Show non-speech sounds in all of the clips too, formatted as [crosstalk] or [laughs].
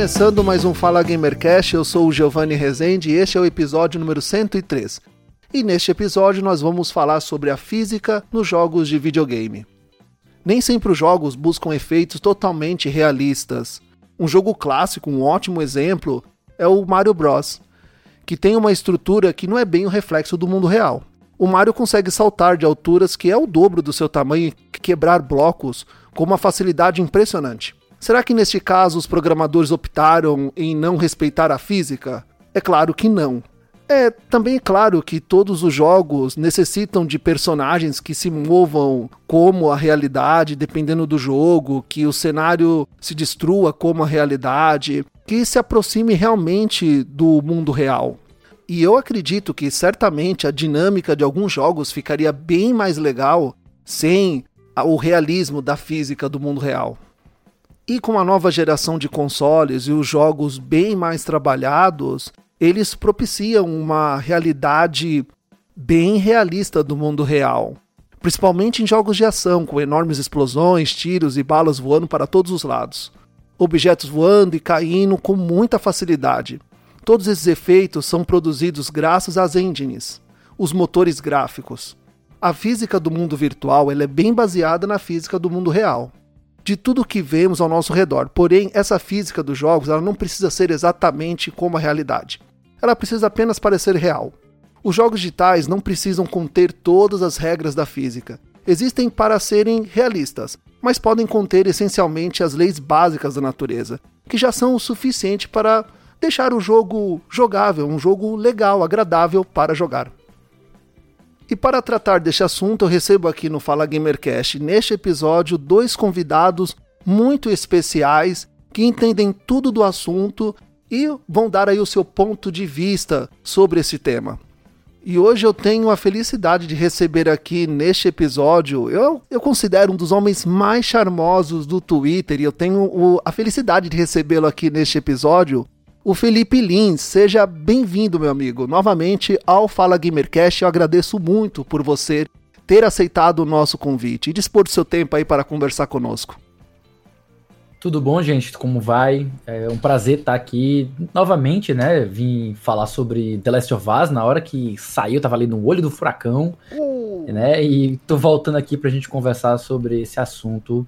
Começando mais um Fala Gamercast, eu sou o Giovanni Rezende e este é o episódio número 103. E neste episódio nós vamos falar sobre a física nos jogos de videogame. Nem sempre os jogos buscam efeitos totalmente realistas. Um jogo clássico, um ótimo exemplo, é o Mario Bros, que tem uma estrutura que não é bem o reflexo do mundo real. O Mario consegue saltar de alturas que é o dobro do seu tamanho e quebrar blocos com uma facilidade impressionante. Será que neste caso os programadores optaram em não respeitar a física? É claro que não. É também claro que todos os jogos necessitam de personagens que se movam como a realidade, dependendo do jogo, que o cenário se destrua como a realidade, que se aproxime realmente do mundo real. E eu acredito que certamente a dinâmica de alguns jogos ficaria bem mais legal sem o realismo da física do mundo real. E com a nova geração de consoles e os jogos bem mais trabalhados, eles propiciam uma realidade bem realista do mundo real. Principalmente em jogos de ação, com enormes explosões, tiros e balas voando para todos os lados. Objetos voando e caindo com muita facilidade. Todos esses efeitos são produzidos graças às engines, os motores gráficos. A física do mundo virtual é bem baseada na física do mundo real de tudo que vemos ao nosso redor. Porém, essa física dos jogos ela não precisa ser exatamente como a realidade. Ela precisa apenas parecer real. Os jogos digitais não precisam conter todas as regras da física. Existem para serem realistas, mas podem conter essencialmente as leis básicas da natureza, que já são o suficiente para deixar o jogo jogável, um jogo legal, agradável para jogar. E para tratar deste assunto, eu recebo aqui no Fala Gamercast, neste episódio, dois convidados muito especiais que entendem tudo do assunto e vão dar aí o seu ponto de vista sobre esse tema. E hoje eu tenho a felicidade de receber aqui neste episódio, eu, eu considero um dos homens mais charmosos do Twitter e eu tenho o, a felicidade de recebê-lo aqui neste episódio, o Felipe Lins. Seja bem-vindo, meu amigo, novamente ao Fala Gamercast. Eu agradeço muito por você ter aceitado o nosso convite e dispor do seu tempo aí para conversar conosco. Tudo bom, gente? Como vai? É um prazer estar aqui novamente, né? Vim falar sobre The Last of Us na hora que saiu, tava ali no olho do furacão, uh. né? E tô voltando aqui pra gente conversar sobre esse assunto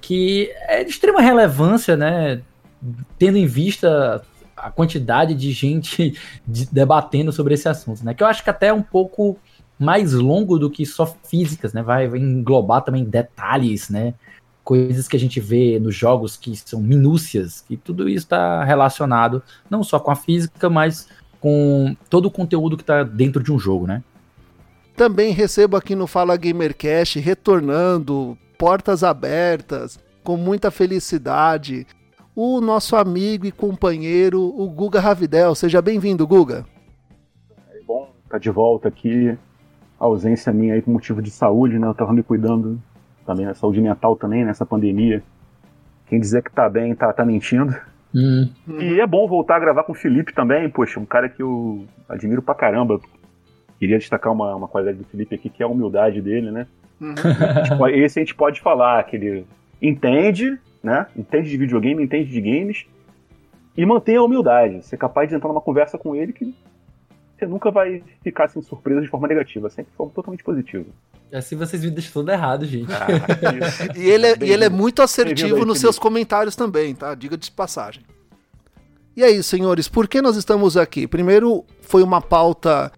que é de extrema relevância, né? Tendo em vista a quantidade de gente [laughs] de, debatendo sobre esse assunto, né? Que eu acho que até é um pouco mais longo do que só físicas, né? Vai, vai englobar também detalhes, né? Coisas que a gente vê nos jogos que são minúcias, que tudo isso está relacionado não só com a física, mas com todo o conteúdo que está dentro de um jogo, né? Também recebo aqui no Fala Gamercast, retornando, portas abertas, com muita felicidade, o nosso amigo e companheiro, o Guga Ravidel. Seja bem-vindo, Guga. É bom estar tá de volta aqui. A ausência minha aí por motivo de saúde, né? Eu tava me cuidando também, a saúde mental também nessa pandemia. Quem dizer que tá bem tá, tá mentindo. Hum. E é bom voltar a gravar com o Felipe também, poxa, um cara que eu admiro pra caramba. Queria destacar uma, uma qualidade do Felipe aqui, que é a humildade dele, né? Uhum. Esse a gente pode falar, que ele entende, né? Entende de videogame, entende de games e mantém a humildade. Ser capaz de entrar numa conversa com ele que você nunca vai ficar assim surpreso de forma negativa, sempre de forma totalmente positiva. Assim vocês me deixam tudo errado, gente. Ah, [laughs] e ele é, e ele é muito assertivo nos seus comentários também, tá? Diga de passagem. E aí, senhores, por que nós estamos aqui? Primeiro, foi uma pauta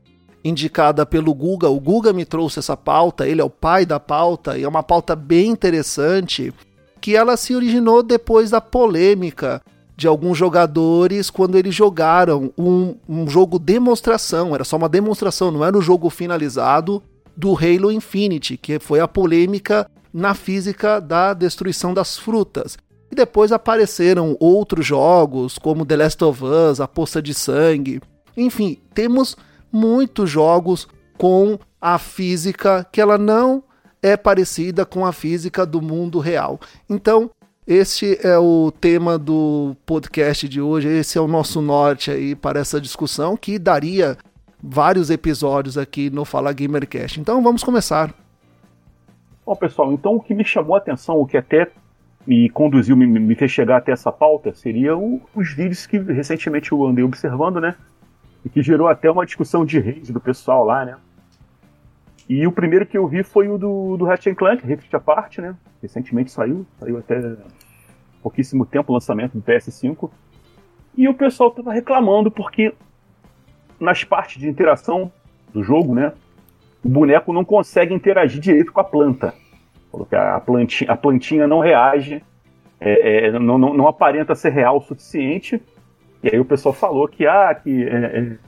indicada pelo Guga. O Guga me trouxe essa pauta, ele é o pai da pauta, e é uma pauta bem interessante que ela se originou depois da polêmica de alguns jogadores quando eles jogaram um, um jogo demonstração, era só uma demonstração, não era o jogo finalizado do Halo Infinite, que foi a polêmica na física da destruição das frutas. E depois apareceram outros jogos, como The Last of Us, A Poça de Sangue. Enfim, temos muitos jogos com a física que ela não é parecida com a física do mundo real. Então, este é o tema do podcast de hoje, esse é o nosso norte aí para essa discussão que daria vários episódios aqui no Fala Gamercast. Então vamos começar. Bom, pessoal, então o que me chamou a atenção, o que até me conduziu, me, me fez chegar até essa pauta, seria o, os vídeos que recentemente eu andei observando, né? E que gerou até uma discussão de reis do pessoal lá, né? E o primeiro que eu vi foi o do, do Ratchet Clank, Rift Apart, né? Recentemente saiu, saiu até pouquíssimo tempo o lançamento do PS5. E o pessoal tava reclamando porque nas partes de interação do jogo, né? O boneco não consegue interagir direito com a planta. A plantinha, a plantinha não reage, é, é, não, não, não, aparenta ser real o suficiente. E aí o pessoal falou que, ah, que é, é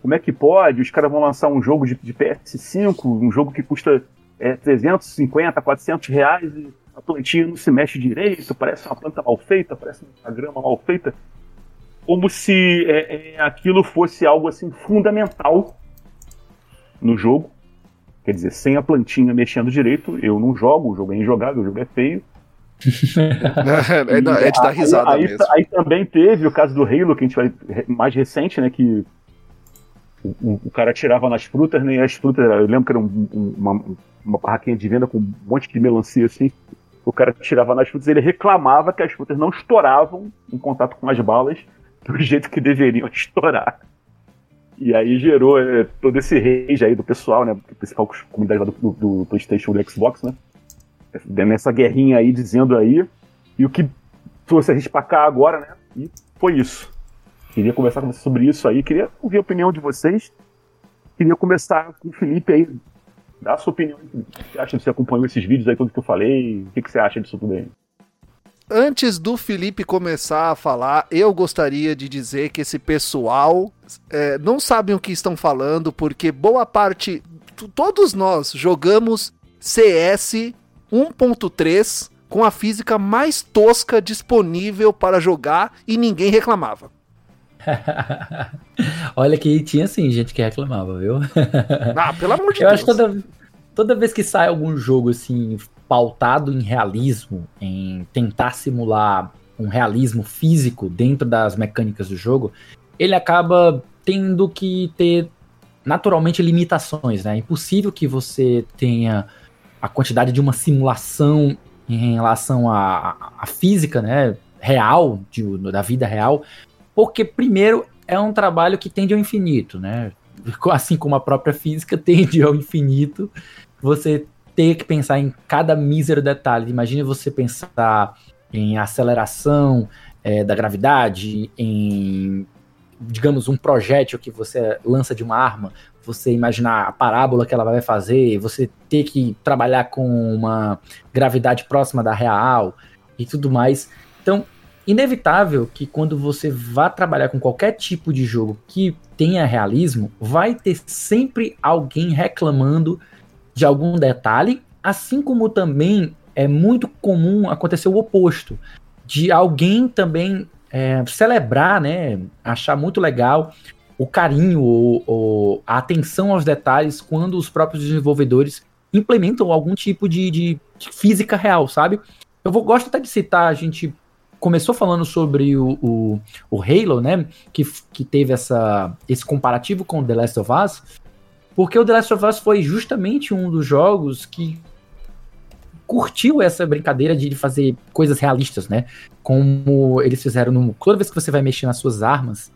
como é que pode? Os caras vão lançar um jogo de, de PS5, um jogo que custa é, 350, 400 reais e a plantinha não se mexe direito, parece uma planta mal feita, parece uma grama mal feita. Como se é, é, aquilo fosse algo assim fundamental no jogo. Quer dizer, sem a plantinha mexendo direito, eu não jogo, o jogo é injogável, o jogo é feio. [laughs] é, é de dar risada aí, mesmo. Aí, aí, também teve o caso do Halo, que a gente vai mais recente, né, que o, o, cara tirava nas frutas, né? E as frutas, eu lembro que era um, um, uma, uma barraquinha de venda com um monte de melancia assim. O cara tirava nas frutas, ele reclamava que as frutas não estouravam em contato com as balas do [laughs] jeito que deveriam estourar. E aí gerou é, todo esse rage aí do pessoal, né? Principal comunidade do, do, do PlayStation e do Xbox, né? Nessa guerrinha aí, dizendo aí. E o que trouxe a gente pra cá agora, né? E foi isso. Queria conversar com sobre isso aí, queria ouvir a opinião de vocês. Queria começar com o Felipe aí. Dá a sua opinião. O que você acha? Você acompanhou esses vídeos aí, tudo que eu falei? O que você acha disso tudo aí? Antes do Felipe começar a falar, eu gostaria de dizer que esse pessoal é, não sabem o que estão falando, porque boa parte, todos nós jogamos CS 1.3 com a física mais tosca disponível para jogar e ninguém reclamava. [laughs] Olha que tinha sim gente que reclamava, viu? Ah, pelo amor [laughs] de Eu Deus. acho que toda, toda vez que sai algum jogo assim, pautado em realismo, em tentar simular um realismo físico dentro das mecânicas do jogo, ele acaba tendo que ter naturalmente limitações, né? É impossível que você tenha a quantidade de uma simulação em relação à, à física, né? Real, de, da vida real, porque, primeiro, é um trabalho que tende ao infinito, né? Assim como a própria física [laughs] tende ao infinito, você ter que pensar em cada mísero detalhe. Imagine você pensar em aceleração é, da gravidade, em, digamos, um projétil que você lança de uma arma, você imaginar a parábola que ela vai fazer, você ter que trabalhar com uma gravidade próxima da real e tudo mais. Então, inevitável que quando você vá trabalhar com qualquer tipo de jogo que tenha realismo, vai ter sempre alguém reclamando de algum detalhe, assim como também é muito comum acontecer o oposto, de alguém também é, celebrar, né, achar muito legal o carinho ou, ou, a atenção aos detalhes quando os próprios desenvolvedores implementam algum tipo de, de, de física real, sabe? Eu vou, gosto até de citar, a gente começou falando sobre o, o, o, Halo, né? Que, que teve essa, esse comparativo com The Last of Us, porque o The Last of Us foi justamente um dos jogos que curtiu essa brincadeira de fazer coisas realistas, né? Como eles fizeram no. Toda vez que você vai mexer nas suas armas,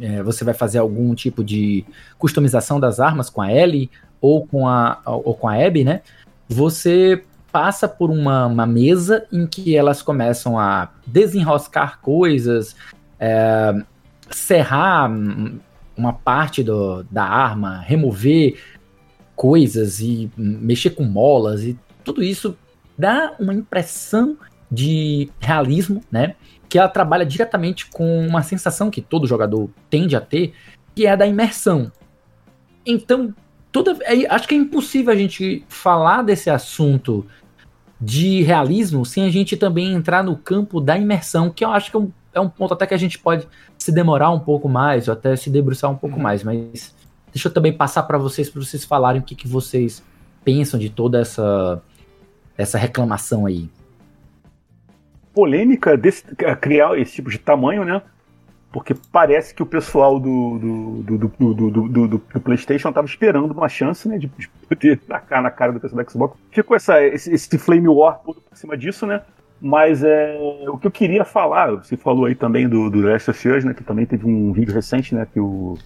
é, você vai fazer algum tipo de customização das armas com a Ellie ou com a, ou com a Abby, né? Você passa por uma, uma, mesa em que elas começam a desenroscar coisas, é, serrar uma parte do, da arma, remover coisas e mexer com molas e tudo isso dá uma impressão de realismo, né? Que ela trabalha diretamente com uma sensação que todo jogador tende a ter, que é a da imersão. Então, toda, é, acho que é impossível a gente falar desse assunto de realismo sem a gente também entrar no campo da imersão, que eu acho que é um, é um ponto até que a gente pode se demorar um pouco mais, ou até se debruçar um pouco uhum. mais, mas deixa eu também passar para vocês, para vocês falarem o que, que vocês pensam de toda essa, essa reclamação aí. Polêmica desse, criar esse tipo de tamanho, né? Porque parece que o pessoal do, do, do, do, do PlayStation estava esperando uma chance né, de, de poder [laughs] tacar na cara do pessoal do Xbox. Ficou essa, esse, esse Flame War todo por cima disso, né? Mas é, o que eu queria falar, você falou aí também do, do Last of Us, né? Que também teve um vídeo recente, né? Que o,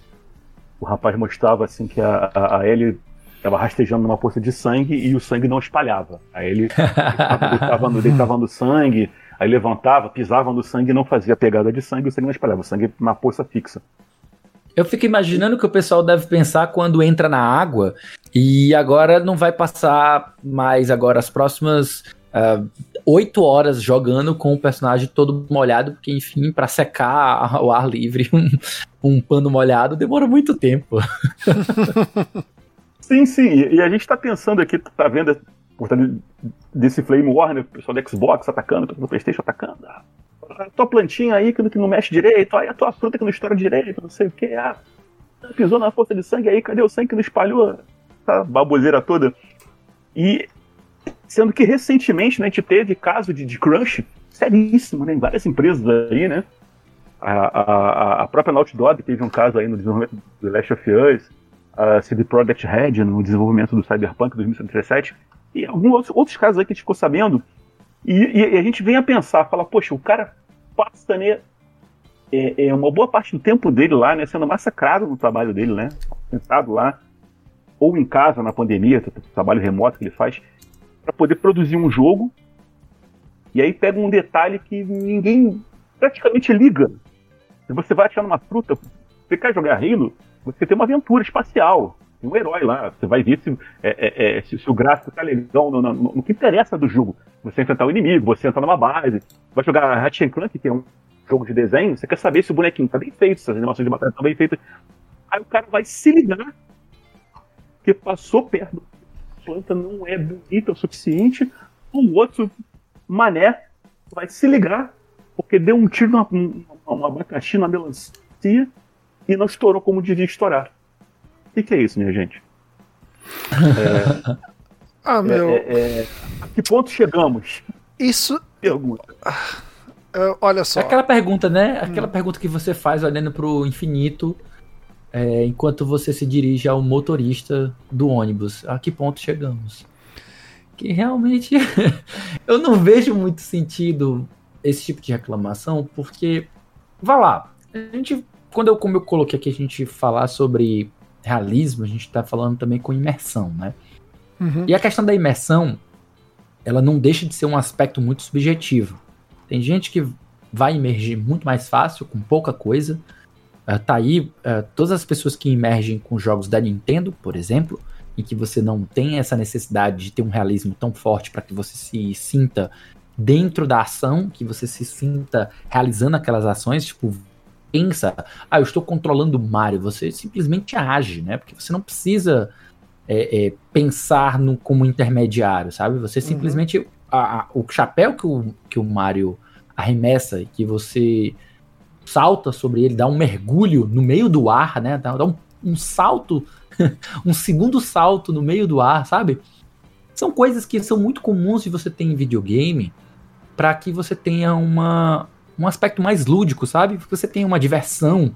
o rapaz mostrava assim que a, a, a Ellie estava rastejando numa poça de sangue e o sangue não espalhava. Aí ele [laughs] estava no, no sangue, Aí levantava, pisava no sangue e não fazia pegada de sangue, o sangue não espalhava, o sangue na poça fixa. Eu fico imaginando que o pessoal deve pensar quando entra na água e agora não vai passar mais agora as próximas ah, oito uh, horas jogando com o personagem todo molhado, porque enfim, para secar [laughs] ao ar livre um, um pano molhado demora muito tempo. [laughs] sim, sim, e a gente tá pensando aqui, tá vendo desse Flame War, né? O pessoal do Xbox atacando, o pessoal do Playstation atacando. Ah, a tua plantinha aí que, não mexe direito, aí a tua fruta que não estoura direito, não sei o que. Ah, pisou na força de sangue aí, cadê o sangue que não espalhou? Essa baboseira toda. E sendo que recentemente né, a gente teve caso de, de crunch seríssimo né, em várias empresas aí, né? A, a, a própria Naughty Dog teve um caso aí no desenvolvimento do Last of Us, a CD Projekt Red no desenvolvimento do Cyberpunk 2077 e alguns outros casos aí que a gente ficou sabendo, e, e, a gente vem a pensar, fala, poxa, o cara passa né, é, é, uma boa parte do tempo dele lá, né, sendo massacrado no trabalho dele, né, sentado lá, ou em casa na pandemia, trabalho remoto que ele faz, para poder produzir um jogo, e aí pega um detalhe que ninguém praticamente liga. Se você vai achar numa fruta, você quer jogar Halo, você tem uma aventura espacial um herói lá. Você vai ver se, é, é, é, se, se o gráfico tá legal no, no, no, que interessa do jogo. Você enfrentar o inimigo, você entrar numa base, vai jogar Ratchet Clank, que é um jogo de desenho, você quer saber se o bonequinho tá bem feito, se as animações de batalha estão bem feitas. Aí o cara vai se ligar que passou perto a planta não é bonita o suficiente, o outro mané vai se ligar porque deu um tiro numa, numa abacaxi, na melancia e não estourou como devia estourar. O que, que, é isso, minha gente? É, [laughs] ah, meu. É, é, é, a que ponto chegamos? Isso. Pergunta. Uh, olha só. Aquela pergunta, né? Aquela hum. pergunta que você faz olhando pro infinito é, enquanto você se dirige ao motorista do ônibus. A que ponto chegamos? Que realmente [laughs] eu não vejo muito sentido esse tipo de reclamação, porque, vá lá, a gente, quando eu, como eu coloquei aqui, a gente falar sobre realismo, a gente está falando também com imersão, né? Uhum. E a questão da imersão, ela não deixa de ser um aspecto muito subjetivo. Tem gente que vai emergir muito mais fácil, com pouca coisa. Uh, tá aí uh, todas as pessoas que emergem com jogos da Nintendo, por exemplo, em que você não tem essa necessidade de ter um realismo tão forte para que você se sinta dentro da ação, que você se sinta realizando aquelas ações, tipo pensa, ah, eu estou controlando o Mario, você simplesmente age, né? Porque você não precisa é, é, pensar no, como intermediário, sabe? Você uhum. simplesmente. Uhum. A, a, o chapéu que o, que o Mario arremessa que você salta sobre ele, dá um mergulho no meio do ar, né? Dá, dá um, um salto, [laughs] um segundo salto no meio do ar, sabe? São coisas que são muito comuns de você ter em videogame para que você tenha uma, um aspecto mais lúdico, sabe? Que você tenha uma diversão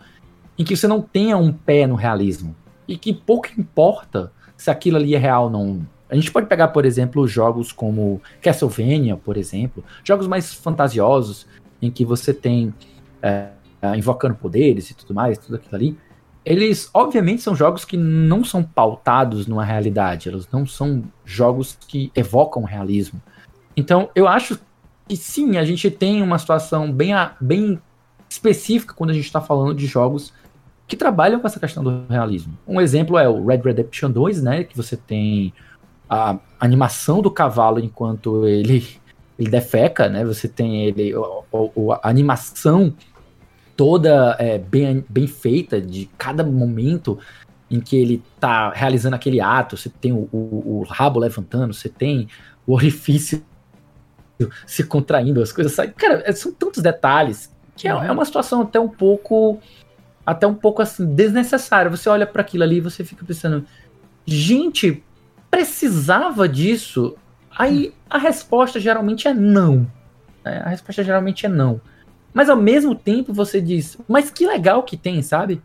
em que você não tenha um pé no realismo. E que pouco importa se aquilo ali é real ou não. A gente pode pegar, por exemplo, jogos como Castlevania, por exemplo, jogos mais fantasiosos, em que você tem é, invocando poderes e tudo mais, tudo aquilo ali. Eles, obviamente, são jogos que não são pautados numa realidade, eles não são jogos que evocam realismo. Então, eu acho e sim, a gente tem uma situação bem, bem específica quando a gente está falando de jogos que trabalham com essa questão do realismo. Um exemplo é o Red Redemption 2, né? Que você tem a animação do cavalo enquanto ele, ele defeca, né? Você tem ele, o, a animação toda é, bem, bem feita de cada momento em que ele está realizando aquele ato. Você tem o, o, o rabo levantando, você tem o orifício se contraindo, as coisas saem. Cara, é, são tantos detalhes que é, é uma situação até um pouco. Até um pouco assim, desnecessária. Você olha para aquilo ali e você fica pensando, gente, precisava disso? Aí a resposta geralmente é não. É, a resposta geralmente é não. Mas ao mesmo tempo você diz, mas que legal que tem, sabe?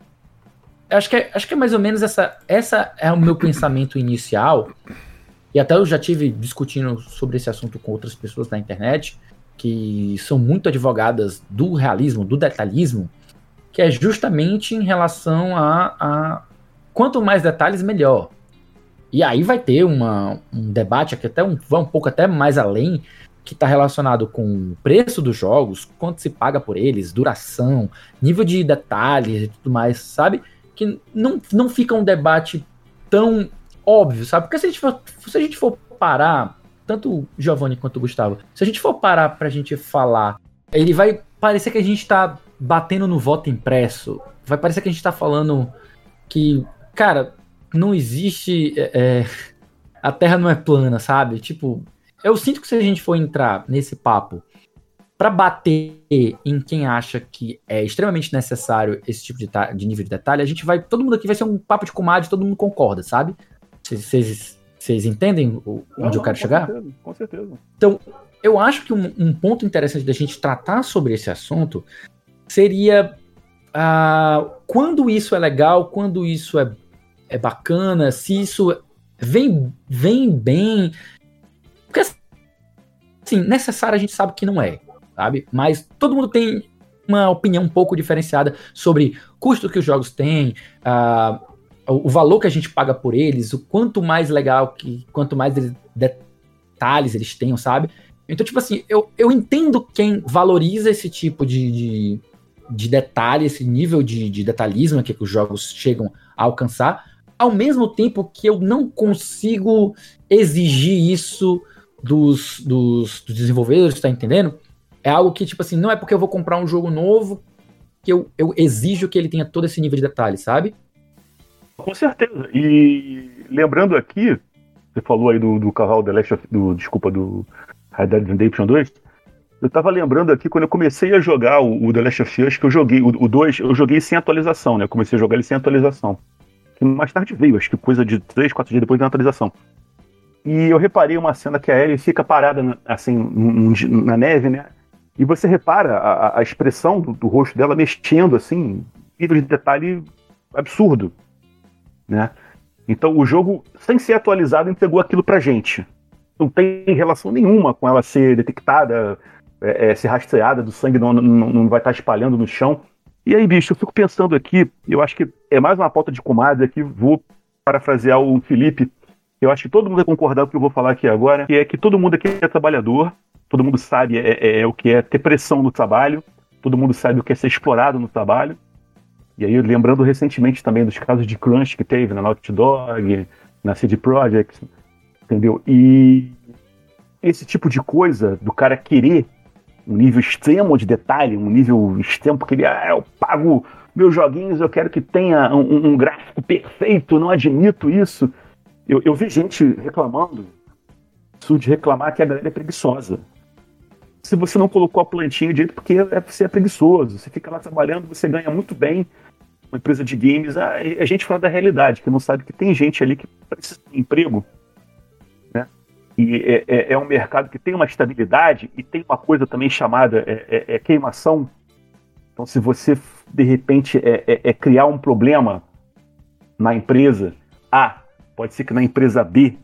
Acho que é, acho que é mais ou menos essa, essa é o meu pensamento inicial. E até eu já tive discutindo sobre esse assunto com outras pessoas na internet, que são muito advogadas do realismo, do detalhismo, que é justamente em relação a, a quanto mais detalhes, melhor. E aí vai ter uma, um debate aqui até um, vai um pouco até mais além, que está relacionado com o preço dos jogos, quanto se paga por eles, duração, nível de detalhes e tudo mais, sabe? Que não, não fica um debate tão óbvio, sabe? Porque se a gente for, se a gente for parar, tanto o Giovanni quanto o Gustavo, se a gente for parar pra gente falar, ele vai parecer que a gente tá batendo no voto impresso, vai parecer que a gente tá falando que, cara, não existe. É, é, a Terra não é plana, sabe? Tipo, eu sinto que se a gente for entrar nesse papo para bater em quem acha que é extremamente necessário esse tipo de, de, nível de detalhe, a gente vai. Todo mundo aqui vai ser um papo de comadre, todo mundo concorda, sabe? Vocês entendem onde não, eu quero com chegar? Certeza, com certeza. Então, eu acho que um, um ponto interessante da gente tratar sobre esse assunto seria uh, quando isso é legal, quando isso é é bacana, se isso vem, vem bem. Porque, assim, necessário a gente sabe que não é, sabe? Mas todo mundo tem uma opinião um pouco diferenciada sobre custo que os jogos têm, uh, o valor que a gente paga por eles, o quanto mais legal, que quanto mais detalhes eles tenham, sabe? Então, tipo assim, eu, eu entendo quem valoriza esse tipo de, de, de detalhe, esse nível de, de detalhismo que, que os jogos chegam a alcançar, ao mesmo tempo que eu não consigo exigir isso dos, dos, dos desenvolvedores, tá entendendo? É algo que, tipo assim, não é porque eu vou comprar um jogo novo que eu, eu exijo que ele tenha todo esse nível de detalhe, sabe? Com certeza. E lembrando aqui, você falou aí do, do cavalo The Last of, do, desculpa, do Red Dead Redemption 2. Eu tava lembrando aqui quando eu comecei a jogar o, o The Last of Us, que eu joguei, o, o 2, eu joguei sem atualização, né? Eu comecei a jogar ele sem atualização que mais tarde veio, acho que coisa de 3, 4 dias depois da atualização. E eu reparei uma cena que a Ellie fica parada assim na neve, né? E você repara a, a expressão do, do, rosto dela mexendo assim, nível de detalhe absurdo, né? Então o jogo, sem ser atualizado, entregou aquilo pra gente. Não tem relação nenhuma com ela ser detectada, é, é, ser rastreada, do sangue não, não, não vai estar espalhando no chão. E aí, bicho, eu fico pensando aqui, eu acho que é mais uma pauta de comadre aqui, vou parafrasear o Felipe, eu acho que todo mundo vai concordar com o que eu vou falar aqui agora, que é que todo mundo aqui é trabalhador, todo mundo sabe é, é, é, o que é ter pressão no trabalho, todo mundo sabe o que é ser explorado no trabalho. E aí, lembrando recentemente também dos casos de crunch que teve na Naughty Dog, na CD Projekt, entendeu? E esse tipo de coisa do cara querer um nível extremo de detalhe, um nível extremo, porque ele, ah, eu pago meus joguinhos, eu quero que tenha um, um gráfico perfeito, não admito isso. Eu, eu vi gente reclamando, isso de reclamar que a galera é preguiçosa. Se você não colocou a plantinha direito, porque é, você é preguiçoso, você fica lá trabalhando, você ganha muito bem, uma empresa de games, ah, a gente fala da realidade, que não sabe que tem gente ali que precisa de emprego, e é, é, é, um mercado que tem uma estabilidade e tem uma coisa também chamada é, é, é queimação. Então, se você de repente é, é, criar um problema na empresa A, pode ser que na empresa B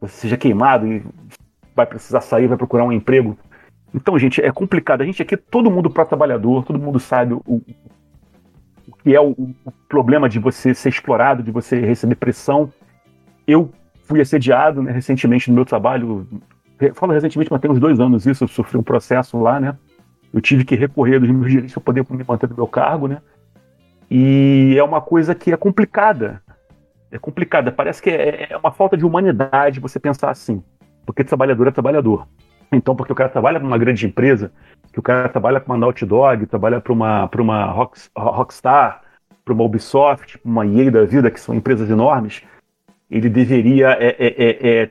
você seja queimado e vai precisar sair, vai procurar um emprego. Então, gente, é complicado. A gente aqui, todo mundo para trabalhador, todo mundo sabe o que é o, o problema de você ser explorado, de você receber pressão. Eu fui assediado né, recentemente no meu trabalho. Falo recentemente, mas tem uns dois anos isso, eu sofri um processo lá, né? Eu tive que recorrer dos meus direitos para poder me manter no meu cargo, né? E é uma coisa que é complicada. É complicada. Parece que é, é uma falta de humanidade você pensar assim. Porque trabalhador é trabalhador. Então, porque o cara trabalha para uma grande empresa, que o cara trabalha para uma Naughty Dog, trabalha para uma, uma Rock, Rockstar, para uma Ubisoft, para uma EA da vida, que são empresas enormes, ele deveria é, é, é, é,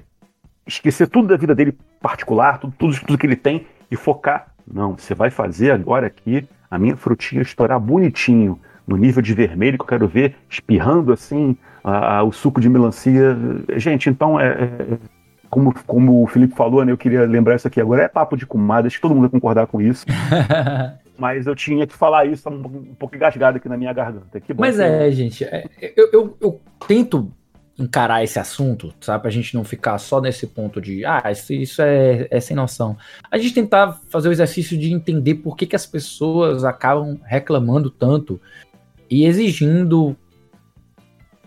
esquecer tudo da vida dele particular, tudo, tudo, tudo que ele tem e focar. Não, você vai fazer agora aqui a minha frutinha estourar bonitinho, no nível de vermelho que eu quero ver, espirrando assim a, a, o suco de melancia. Gente, então é, é, como, como o Felipe falou, né, eu queria lembrar isso aqui agora, é papo de comadre, acho que todo mundo vai concordar com isso. [laughs] Mas eu tinha que falar isso, um, um pouco engasgado aqui na minha garganta. Que Mas que... é, gente, é, eu, eu, eu tento encarar esse assunto, sabe? Pra gente não ficar só nesse ponto de, ah, isso, isso é, é, sem noção. A gente tentar fazer o exercício de entender por que, que as pessoas acabam reclamando tanto e exigindo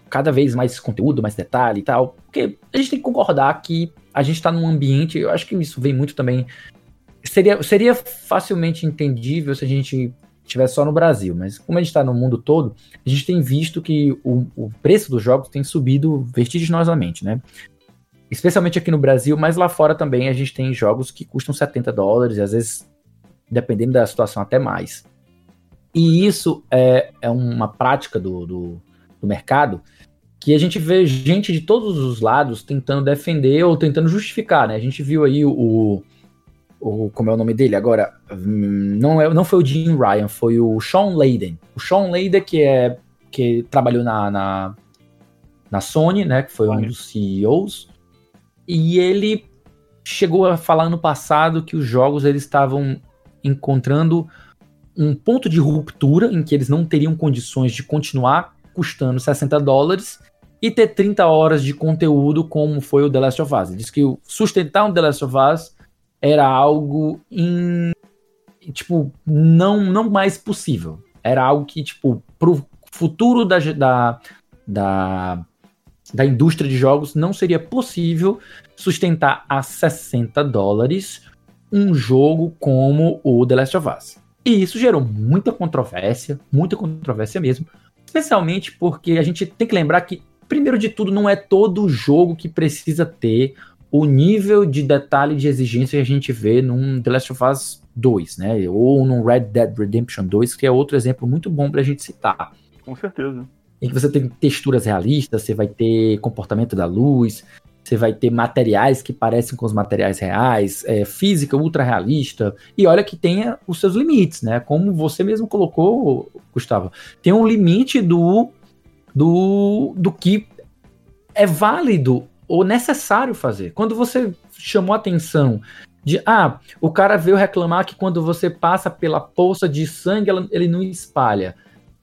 cada vez mais conteúdo, mais detalhe e tal. Porque a gente tem que concordar que a gente está num ambiente, eu acho que isso vem muito também. Seria, seria facilmente entendível se a gente estivesse só no Brasil, mas como a gente está no mundo todo, a gente tem visto que o, o preço dos jogos tem subido vertiginosamente, né? Especialmente aqui no Brasil, mas lá fora também a gente tem jogos que custam 70 dólares, e às vezes, dependendo da situação, até mais. E isso é, é uma prática do, do, do mercado que a gente vê gente de todos os lados tentando defender ou tentando justificar, né? A gente viu aí o, o, como é o nome dele agora? Não, é, não foi o Jim Ryan, foi o Sean Layden. O Sean Layden, que é que trabalhou na, na, na Sony, né? Que foi um dos CEOs. E ele chegou a falar no passado que os jogos eles estavam encontrando um ponto de ruptura em que eles não teriam condições de continuar custando 60 dólares e ter 30 horas de conteúdo como foi o The Last of Us. Ele disse que sustentar um The Last of Us era algo in, tipo não não mais possível. Era algo que tipo pro futuro da, da, da, da indústria de jogos não seria possível sustentar a 60 dólares um jogo como o The Last of Us. E isso gerou muita controvérsia, muita controvérsia mesmo, especialmente porque a gente tem que lembrar que, primeiro de tudo, não é todo jogo que precisa ter o nível de detalhe de exigência que a gente vê num The Last of Us 2, né? Ou num Red Dead Redemption 2, que é outro exemplo muito bom pra gente citar. Com certeza. Em que você tem texturas realistas, você vai ter comportamento da luz, você vai ter materiais que parecem com os materiais reais, é, física ultra realista, e olha que tenha os seus limites, né? Como você mesmo colocou, Gustavo, tem um limite do, do, do que é válido ou necessário fazer. Quando você chamou a atenção de, ah, o cara veio reclamar que quando você passa pela poça de sangue, ele não espalha.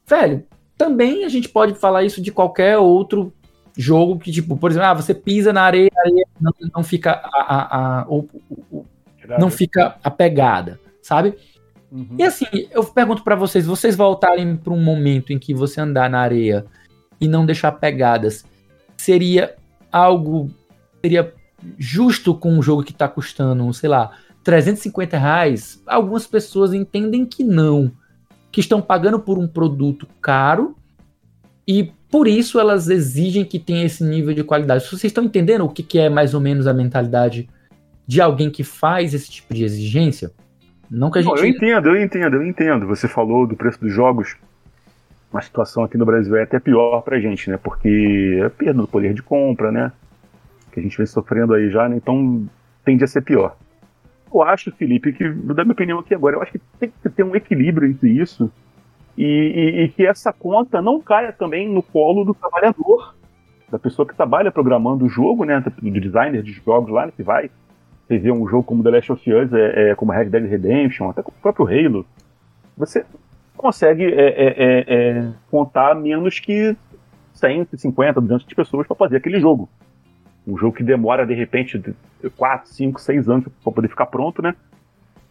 Velho, também a gente pode falar isso de qualquer outro jogo que, tipo, por exemplo, ah, você pisa na areia, a areia não, não fica a, a, a ou, não fica a pegada, sabe? Uhum. E assim, eu pergunto para vocês, vocês voltarem para um momento em que você andar na areia e não deixar pegadas, seria algo seria justo com um jogo que está custando, sei lá, 350 reais? Algumas pessoas entendem que não, que estão pagando por um produto caro e por isso elas exigem que tenha esse nível de qualidade. Vocês estão entendendo o que, que é mais ou menos a mentalidade de alguém que faz esse tipo de exigência? Não que a gente. Não, eu entendo, eu entendo, eu entendo. Você falou do preço dos jogos a situação aqui no Brasil é até pior pra gente, né? Porque é perda do poder de compra, né? Que a gente vem sofrendo aí já, né? Então tende a ser pior. Eu acho, Felipe, que, vou dar minha opinião aqui agora, eu acho que tem que ter um equilíbrio entre isso e, e, e que essa conta não caia também no colo do trabalhador, da pessoa que trabalha programando o jogo, né? Do designer de jogos lá, né, que vai. Você vê um jogo como The Last of Us, é, é como Red Dead Redemption, até como o próprio Halo. Você consegue é, é, é, é contar menos que 150, 200 de pessoas para fazer aquele jogo. Um jogo que demora, de repente, 4, 5, 6 anos para poder ficar pronto, né?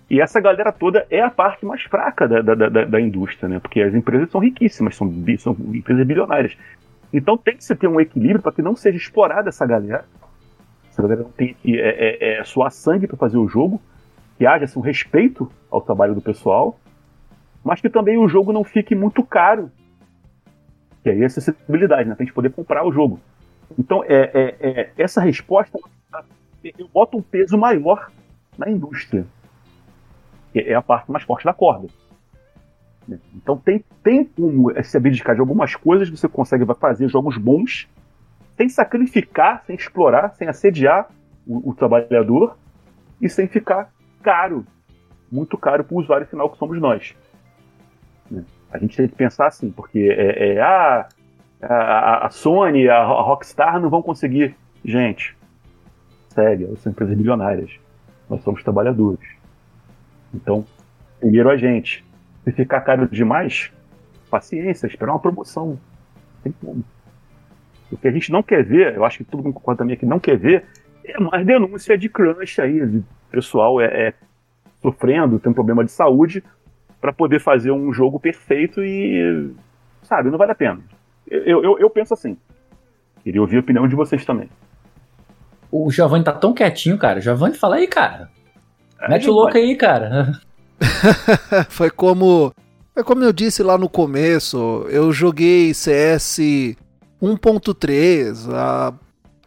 E essa galera toda é a parte mais fraca da, da, da, da indústria, né? Porque as empresas são riquíssimas, são, são empresas bilionárias. Então tem que se ter um equilíbrio para que não seja explorada essa galera. Essa galera não tem que é, é, é suar sangue para fazer o jogo, que haja assim, um respeito ao trabalho do pessoal mas que também o jogo não fique muito caro. Que é acessibilidade, né? Tem que poder comprar o jogo. Então, é, é, é, essa resposta, eu boto um peso maior na indústria. Que é a parte mais forte da corda. Então, tem, tem como se abdicar de algumas coisas, você consegue fazer jogos bons, sem sacrificar, sem explorar, sem assediar o, o trabalhador e sem ficar caro, muito caro para o usuário final que somos nós. Né? A gente tem que pensar assim, porque é, é ah, a, a, Sony, a Rockstar não vão conseguir. Gente, segue, elas são empresas bilionárias. Nós somos trabalhadores. Então, primeiro a gente. Se ficar caro demais, paciência, esperar uma promoção. Tem como. O que a gente não quer ver, eu acho que todo mundo concorda também que não quer ver, é mais denúncia de crunch aí. O pessoal é, é sofrendo, tem um problema de saúde, para poder fazer um jogo perfeito e. Sabe, não vale a pena. Eu, eu, eu penso assim. Queria ouvir a opinião de vocês também. O Giovanni tá tão quietinho, cara. Giovanni, fala aí, cara. É, Mete o louco aí, cara. [laughs] Foi como. Foi como eu disse lá no começo. Eu joguei CS 1.3. A,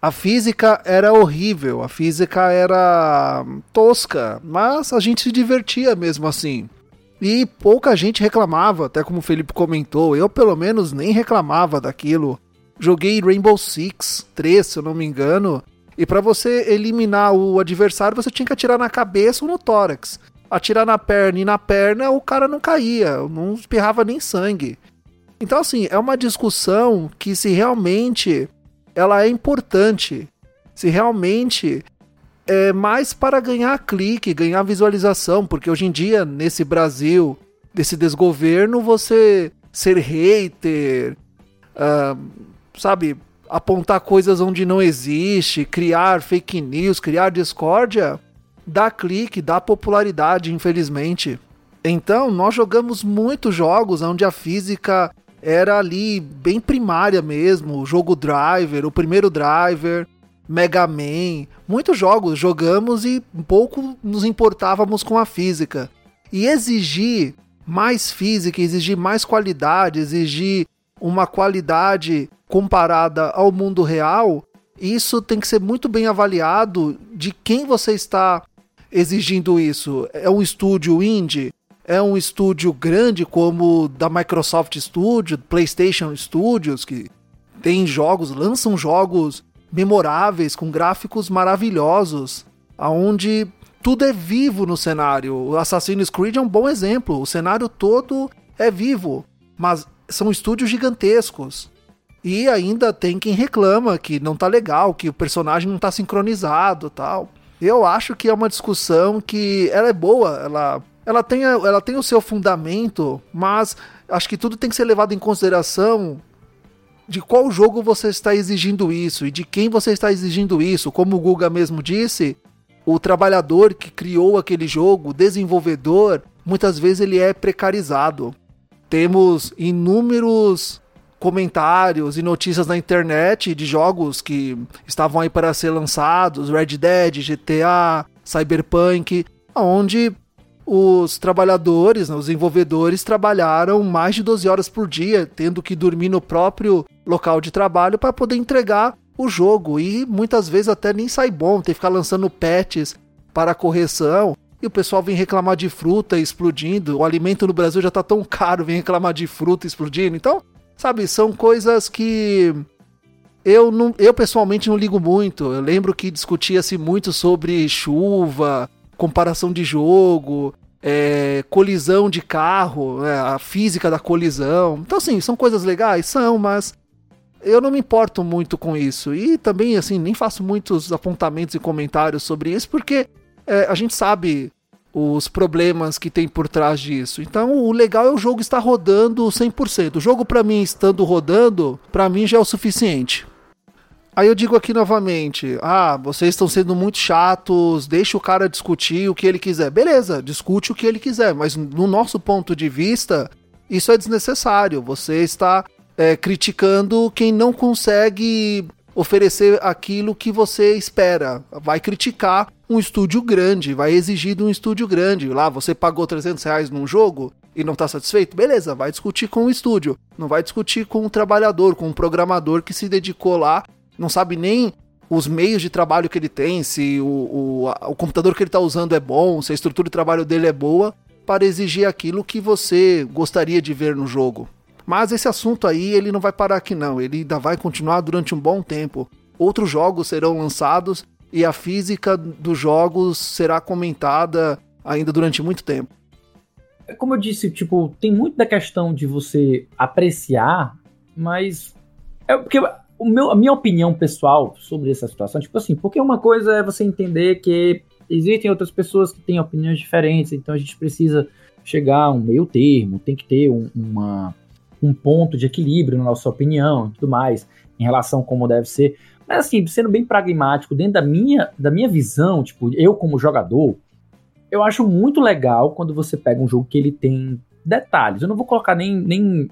a física era horrível. A física era tosca. Mas a gente se divertia mesmo assim. E pouca gente reclamava, até como o Felipe comentou. Eu, pelo menos, nem reclamava daquilo. Joguei Rainbow Six 3, se eu não me engano. E para você eliminar o adversário, você tinha que atirar na cabeça ou no tórax. Atirar na perna e na perna, o cara não caía, não espirrava nem sangue. Então, assim, é uma discussão que se realmente ela é importante, se realmente é mais para ganhar clique, ganhar visualização, porque hoje em dia, nesse Brasil, desse desgoverno, você ser hater, uh, sabe, apontar coisas onde não existe, criar fake news, criar discórdia, dá clique, dá popularidade, infelizmente. Então, nós jogamos muitos jogos onde a física era ali bem primária mesmo, o jogo Driver, o primeiro Driver, Mega Man, muitos jogos jogamos e pouco nos importávamos com a física. E exigir mais física, exigir mais qualidade, exigir uma qualidade comparada ao mundo real, isso tem que ser muito bem avaliado de quem você está exigindo isso. É um estúdio indie? É um estúdio grande como da Microsoft Studio, PlayStation Studios, que tem jogos, lançam jogos memoráveis, com gráficos maravilhosos, aonde tudo é vivo no cenário. O Assassin's Creed é um bom exemplo. O cenário todo é vivo, mas são estúdios gigantescos. E ainda tem quem reclama que não tá legal, que o personagem não tá sincronizado tal. Eu acho que é uma discussão que ela é boa, ela, ela, tem, ela tem o seu fundamento, mas acho que tudo tem que ser levado em consideração de qual jogo você está exigindo isso e de quem você está exigindo isso. Como o Guga mesmo disse, o trabalhador que criou aquele jogo, o desenvolvedor, muitas vezes ele é precarizado. Temos inúmeros comentários e notícias na internet de jogos que estavam aí para ser lançados, Red Dead, GTA, Cyberpunk, onde os trabalhadores, né, os desenvolvedores trabalharam mais de 12 horas por dia, tendo que dormir no próprio local de trabalho para poder entregar o jogo e muitas vezes até nem sai bom, tem que ficar lançando patches para correção. E o pessoal vem reclamar de fruta explodindo. O alimento no Brasil já está tão caro, vem reclamar de fruta explodindo. Então, Sabe, são coisas que eu, não, eu pessoalmente não ligo muito. Eu lembro que discutia-se muito sobre chuva, comparação de jogo, é, colisão de carro, é, a física da colisão. Então, assim, são coisas legais? São, mas eu não me importo muito com isso. E também, assim, nem faço muitos apontamentos e comentários sobre isso, porque é, a gente sabe os problemas que tem por trás disso. Então, o legal é o jogo estar rodando 100%. O jogo para mim estando rodando, para mim já é o suficiente. Aí eu digo aqui novamente: "Ah, vocês estão sendo muito chatos, deixa o cara discutir o que ele quiser". Beleza, discute o que ele quiser, mas no nosso ponto de vista, isso é desnecessário. Você está é, criticando quem não consegue oferecer aquilo que você espera. Vai criticar um estúdio grande, vai exigir de um estúdio grande. Lá, você pagou 300 reais num jogo e não está satisfeito? Beleza, vai discutir com o estúdio. Não vai discutir com o trabalhador, com o programador que se dedicou lá, não sabe nem os meios de trabalho que ele tem, se o, o, o computador que ele está usando é bom, se a estrutura de trabalho dele é boa, para exigir aquilo que você gostaria de ver no jogo. Mas esse assunto aí, ele não vai parar aqui não, ele ainda vai continuar durante um bom tempo. Outros jogos serão lançados e a física dos jogos será comentada ainda durante muito tempo. É como eu disse, tipo, tem muito da questão de você apreciar, mas é porque o meu, a minha opinião pessoal sobre essa situação, tipo assim, porque uma coisa é você entender que existem outras pessoas que têm opiniões diferentes, então a gente precisa chegar a um meio termo, tem que ter um, uma, um ponto de equilíbrio na nossa opinião e tudo mais, em relação a como deve ser. Mas assim, sendo bem pragmático, dentro da minha, da minha visão, tipo, eu como jogador, eu acho muito legal quando você pega um jogo que ele tem detalhes. Eu não vou colocar nem. nem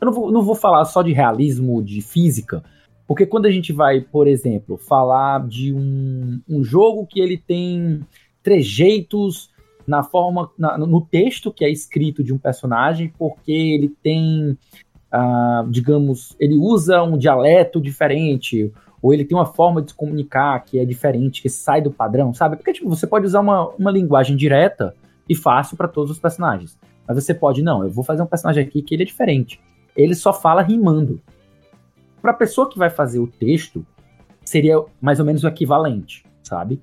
eu não vou, não vou falar só de realismo, de física, porque quando a gente vai, por exemplo, falar de um, um jogo que ele tem trejeitos na forma, na, no texto que é escrito de um personagem, porque ele tem, uh, digamos, ele usa um dialeto diferente, ou ele tem uma forma de se comunicar que é diferente, que sai do padrão, sabe? Porque tipo, você pode usar uma, uma linguagem direta e fácil para todos os personagens. Mas você pode, não, eu vou fazer um personagem aqui que ele é diferente. Ele só fala rimando. Para a pessoa que vai fazer o texto, seria mais ou menos o equivalente, sabe?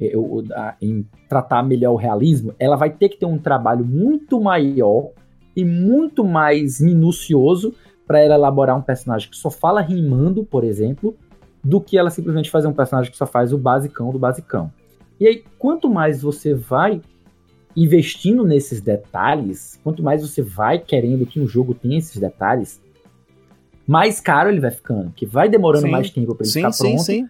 Eu, em tratar melhor o realismo, ela vai ter que ter um trabalho muito maior e muito mais minucioso para ela elaborar um personagem que só fala rimando, por exemplo, do que ela simplesmente fazer um personagem que só faz o basicão do basicão. E aí, quanto mais você vai investindo nesses detalhes, quanto mais você vai querendo que um jogo tenha esses detalhes, mais caro ele vai ficando, que vai demorando sim. mais tempo para ele sim, ficar pronto. Sim, sim.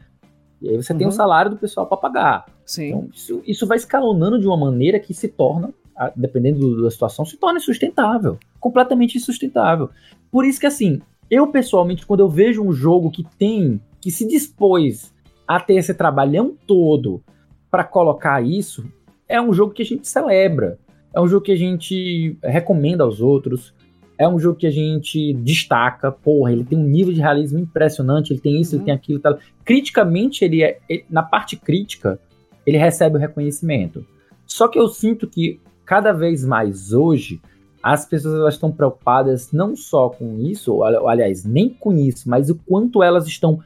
E aí você uhum. tem o salário do pessoal para pagar. Sim. Então, isso, isso vai escalonando de uma maneira que se torna, dependendo da situação, se torna insustentável. Completamente insustentável. Por isso que, assim, eu pessoalmente, quando eu vejo um jogo que tem que se dispôs a ter esse trabalhão todo para colocar isso, é um jogo que a gente celebra. É um jogo que a gente recomenda aos outros. É um jogo que a gente destaca. Porra, ele tem um nível de realismo impressionante. Ele tem isso, uhum. ele tem aquilo. Tal. Criticamente, ele é. Ele, na parte crítica, ele recebe o reconhecimento. Só que eu sinto que cada vez mais hoje as pessoas elas estão preocupadas não só com isso, ou, aliás, nem com isso, mas o quanto elas estão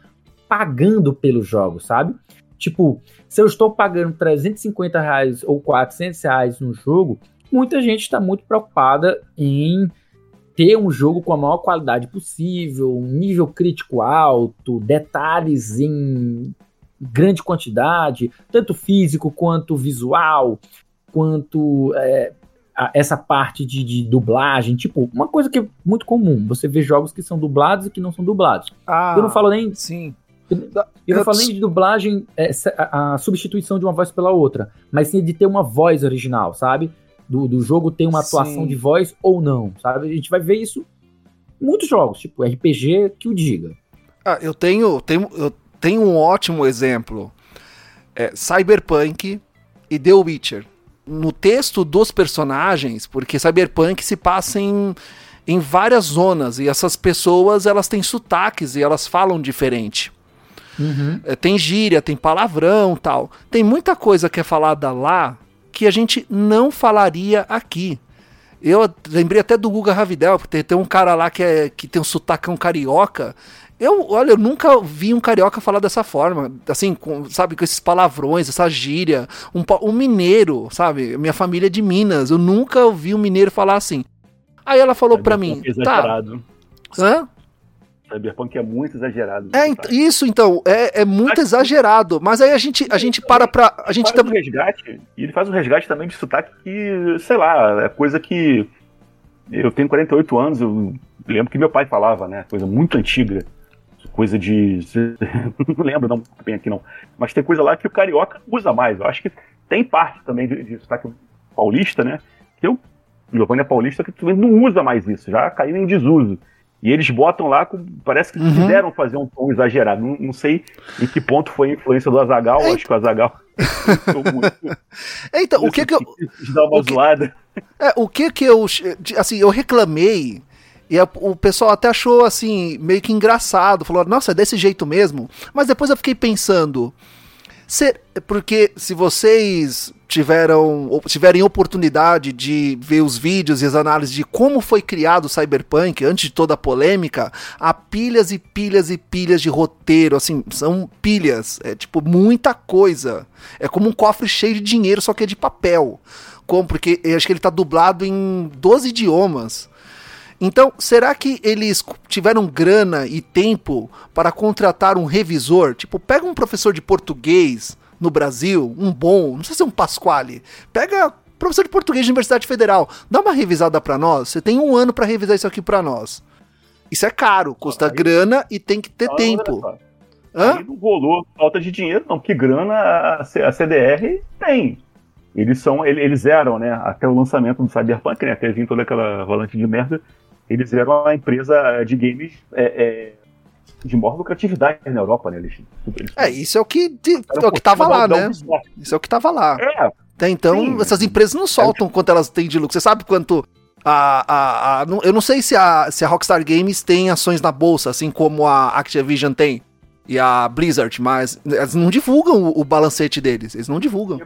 pagando pelos jogos, sabe? Tipo, se eu estou pagando 350 reais ou 400 reais no jogo, muita gente está muito preocupada em ter um jogo com a maior qualidade possível, um nível crítico alto, detalhes em grande quantidade, tanto físico quanto visual, quanto é, essa parte de, de, dublagem, tipo, uma coisa que é muito comum, você vê jogos que são dublados e que não são dublados. Ah, eu não falo nem sim. Eu não falo nem de dublagem, é, a, a, substituição de uma voz pela outra, mas sim de ter uma voz original, sabe? Do, do jogo ter uma atuação sim. de voz ou não, sabe? A gente vai ver isso em muitos jogos, tipo RPG que o diga. Ah, eu tenho, tenho, eu tenho um ótimo exemplo. É, Cyberpunk e The Witcher. No texto dos personagens, porque Cyberpunk se passa em, em várias zonas e essas pessoas elas têm sotaques e elas falam diferente. Uhum. É, tem gíria, tem palavrão tal. Tem muita coisa que é falada lá que a gente não falaria aqui. Eu lembrei até do Guga Ravidel, porque tem, um cara lá que, é, que tem um sotacão carioca. Eu, olha, eu nunca vi um carioca falar dessa forma, assim, com, sabe, com esses palavrões, essa gíria. Um, um mineiro, sabe? Minha família é de Minas, eu nunca ouvi um mineiro falar assim. Aí ela falou é para mim, tá. Hã? Cyberpunk é muito exagerado. É, isso então, é, é muito exagerado. Mas aí a gente, a gente para pra. A gente faz um resgate, e ele faz um resgate também de sotaque que, sei lá, é coisa que. Eu tenho 48 anos, eu lembro que meu pai falava, né? Coisa muito antiga. Coisa de. [laughs] não lembro não bem aqui não. Mas tem coisa lá que o carioca usa mais. Eu acho que tem parte também de, de sotaque paulista, né? Que eu, Giovanni é paulista, que não usa mais isso, já caiu em desuso. E eles botam lá, parece que uhum. quiseram fazer um tom exagerado. Não, não, sei em que ponto foi a influência do Azagal. É. Acho que o Azagal. [laughs] então, o que que eu. Dá uma o zoada. é, o que que eu. Assim, eu reclamei. E a, o pessoal até achou assim, meio que engraçado. Falou, nossa, é desse jeito mesmo. Mas depois eu fiquei pensando. Ser, porque se vocês tiveram tiverem oportunidade de ver os vídeos e as análises de como foi criado o Cyberpunk antes de toda a polêmica, há pilhas e pilhas e pilhas de roteiro, assim, são pilhas, é tipo muita coisa. É como um cofre cheio de dinheiro, só que é de papel. Como porque acho que ele tá dublado em 12 idiomas. Então, será que eles tiveram grana e tempo para contratar um revisor? Tipo, pega um professor de português no Brasil, um bom, não sei se é um Pasquale, pega professor de português de Universidade Federal, dá uma revisada para nós. Você tem um ano para revisar isso aqui para nós. Isso é caro, custa grana e tem que ter tempo. Hã? Aí não rolou falta de dinheiro, não, porque grana a CDR tem. Eles são, eles eram, né, até o lançamento do Cyberpunk, né, até vir toda aquela rolante de merda, eles eram uma empresa de games é, é, de maior lucratividade na Europa, né, Alexandre? É, isso é o que, de, é o que tava lá, né? Isso é o que tava lá. É. Até então, sim, essas empresas não soltam quanto elas têm de lucro. Você sabe quanto. A, a, a, eu não sei se a, se a Rockstar Games tem ações na bolsa, assim como a Activision tem e a Blizzard, mas eles não divulgam o, o balancete deles, eles não divulgam.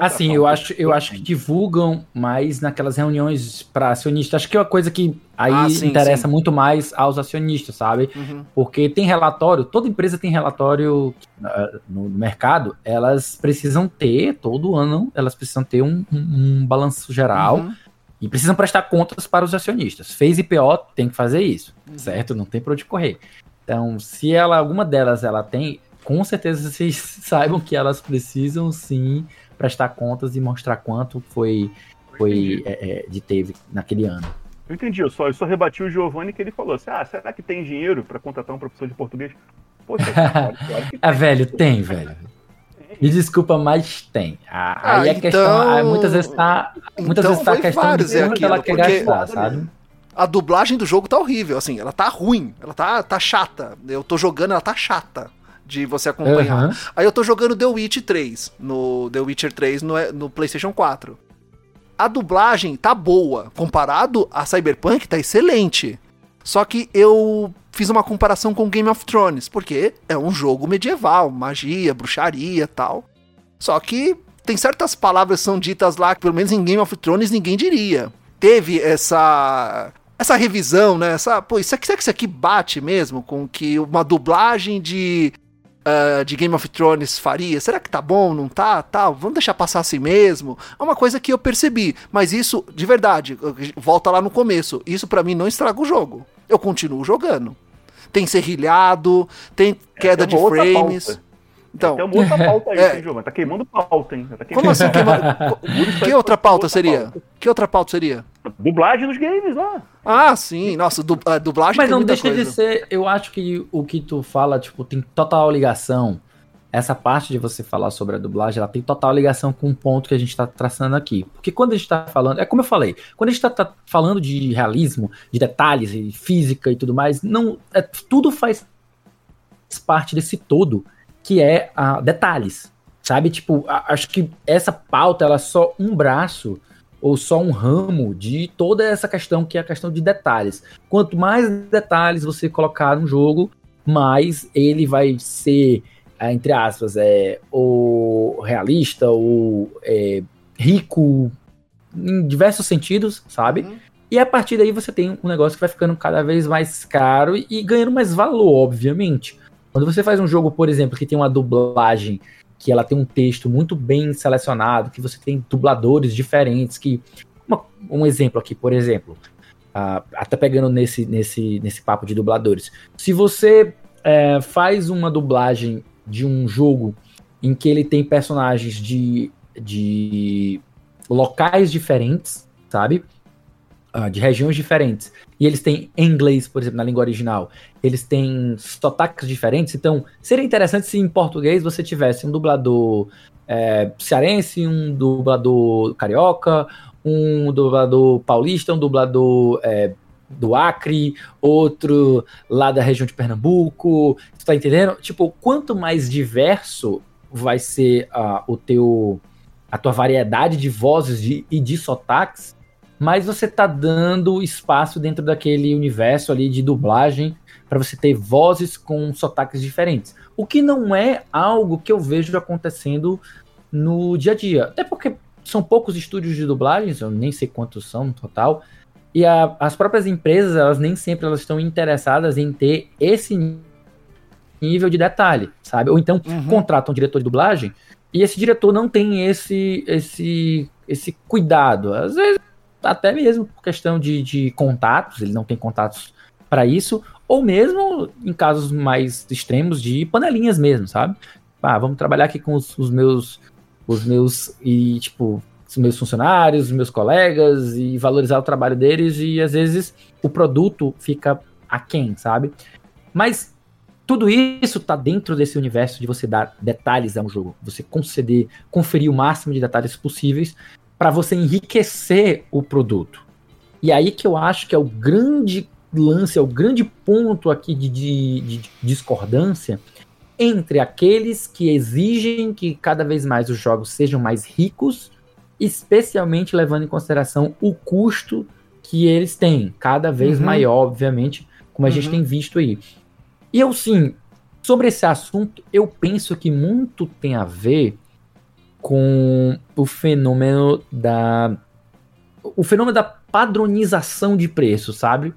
Assim, eu acho, eu acho que divulgam mais naquelas reuniões para acionistas. Acho que é uma coisa que aí ah, sim, interessa sim. muito mais aos acionistas, sabe? Uhum. Porque tem relatório, toda empresa tem relatório uh, no mercado, elas precisam ter, todo ano, elas precisam ter um, um, um balanço geral. Uhum. E precisam prestar contas para os acionistas. Fez IPO, tem que fazer isso, uhum. certo? Não tem para onde correr. Então, se ela, alguma delas ela tem, com certeza [laughs] vocês saibam que elas precisam sim prestar contas e mostrar quanto foi, foi é, é, de teve naquele ano. Eu entendi, eu só, eu só rebati o Giovanni que ele falou assim: ah, será que tem dinheiro para contratar um professor de português? Poxa, [laughs] claro, claro que é, velho, tem, velho. Me desculpa, mas tem. Ah, aí a então... questão. Muitas vezes tá. Muitas então vezes tá a questão de quanto ela quer gastar, sabe? A dublagem do jogo tá horrível, assim, ela tá ruim, ela tá, tá chata. Eu tô jogando, ela tá chata de você acompanhar. Uhum. Aí eu tô jogando The Witch 3, no The Witcher 3 no, no PlayStation 4. A dublagem tá boa, comparado a Cyberpunk tá excelente. Só que eu fiz uma comparação com Game of Thrones, porque é um jogo medieval, magia, bruxaria, tal. Só que tem certas palavras que são ditas lá que pelo menos em Game of Thrones ninguém diria. Teve essa essa revisão, né? Essa, pô, isso aqui, será que isso aqui bate mesmo com que uma dublagem de, uh, de Game of Thrones faria? Será que tá bom? Não tá? Tá, vamos deixar passar assim mesmo? É uma coisa que eu percebi, mas isso, de verdade, volta lá no começo. Isso para mim não estraga o jogo. Eu continuo jogando. Tem serrilhado, tem queda é, de frames. Então, tem uma outra pauta aí, [laughs] é, hein, João? Tá queimando pauta, hein? Tá queimando. Como assim queimando? [laughs] que outra pauta seria? Pauta. Que outra pauta seria? Dublagem nos games lá. Ah, sim. Nossa, du a dublagem Mas não deixa coisa. de ser. Eu acho que o que tu fala, tipo, tem total ligação. Essa parte de você falar sobre a dublagem, ela tem total ligação com o ponto que a gente tá traçando aqui. Porque quando a gente tá falando. É como eu falei, quando a gente tá, tá falando de realismo, de detalhes e física e tudo mais, não. É, tudo faz parte desse todo que é a detalhes, sabe? Tipo, a, acho que essa pauta ela é só um braço ou só um ramo de toda essa questão que é a questão de detalhes. Quanto mais detalhes você colocar no jogo, mais ele vai ser, é, entre aspas, é, ou realista ou é, rico em diversos sentidos, sabe? Uhum. E a partir daí você tem um negócio que vai ficando cada vez mais caro e, e ganhando mais valor, obviamente. Quando você faz um jogo, por exemplo, que tem uma dublagem, que ela tem um texto muito bem selecionado, que você tem dubladores diferentes, que. Uma, um exemplo aqui, por exemplo. Uh, até pegando nesse, nesse, nesse papo de dubladores. Se você é, faz uma dublagem de um jogo em que ele tem personagens de, de locais diferentes, sabe? uh, de regiões diferentes, e eles têm inglês, por exemplo, na língua original, eles têm sotaques diferentes, então seria interessante se em português você tivesse um dublador é, cearense, um dublador carioca, um dublador paulista, um dublador é, do Acre, outro lá da região de Pernambuco, tu tá entendendo? Tipo, quanto mais diverso vai ser uh, o teu a tua variedade de vozes de, e de sotaques, mas você tá dando espaço dentro daquele universo ali de dublagem para você ter vozes com sotaques diferentes. O que não é algo que eu vejo acontecendo no dia a dia. Até porque são poucos estúdios de dublagens, eu nem sei quantos são no total. E a, as próprias empresas, elas nem sempre elas estão interessadas em ter esse nível de detalhe, sabe? Ou então uhum. contratam um diretor de dublagem e esse diretor não tem esse esse esse cuidado. Às vezes até mesmo por questão de, de contatos, ele não tem contatos para isso, ou mesmo em casos mais extremos de panelinhas mesmo, sabe? Ah, vamos trabalhar aqui com os, os meus os meus e tipo os meus funcionários, os meus colegas e valorizar o trabalho deles e às vezes o produto fica aquém, sabe? Mas tudo isso tá dentro desse universo de você dar detalhes a um jogo, você conceder, conferir o máximo de detalhes possíveis para você enriquecer o produto. E aí que eu acho que é o grande lance, é o grande ponto aqui de, de, de discordância entre aqueles que exigem que cada vez mais os jogos sejam mais ricos, especialmente levando em consideração o custo que eles têm, cada vez uhum. maior, obviamente, como a uhum. gente tem visto aí. E eu sim, sobre esse assunto, eu penso que muito tem a ver com o fenômeno da o fenômeno da padronização de preço, sabe?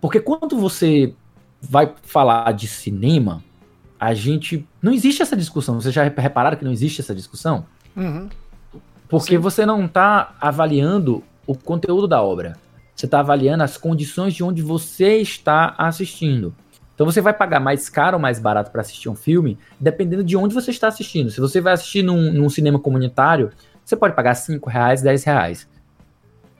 Porque quando você vai falar de cinema, a gente. Não existe essa discussão. Vocês já repararam que não existe essa discussão? Uhum. Porque Sim. você não está avaliando o conteúdo da obra. Você está avaliando as condições de onde você está assistindo. Então você vai pagar mais caro ou mais barato para assistir um filme, dependendo de onde você está assistindo. Se você vai assistir num, num cinema comunitário, você pode pagar 5 reais, 10 reais.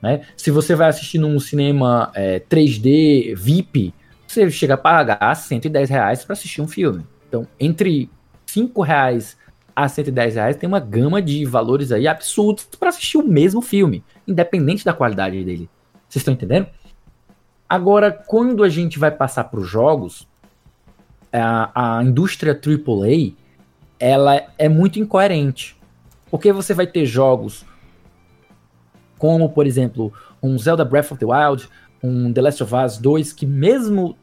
Né? Se você vai assistir num cinema é, 3D VIP, você chega a pagar 110 reais para assistir um filme. Então, entre 5 reais a 110 reais tem uma gama de valores aí absurdos para assistir o mesmo filme, independente da qualidade dele. Vocês estão entendendo? Agora, quando a gente vai passar para os jogos, a, a indústria AAA ela é muito incoerente. Porque você vai ter jogos como, por exemplo, um Zelda Breath of the Wild, um The Last of Us 2, que mesmo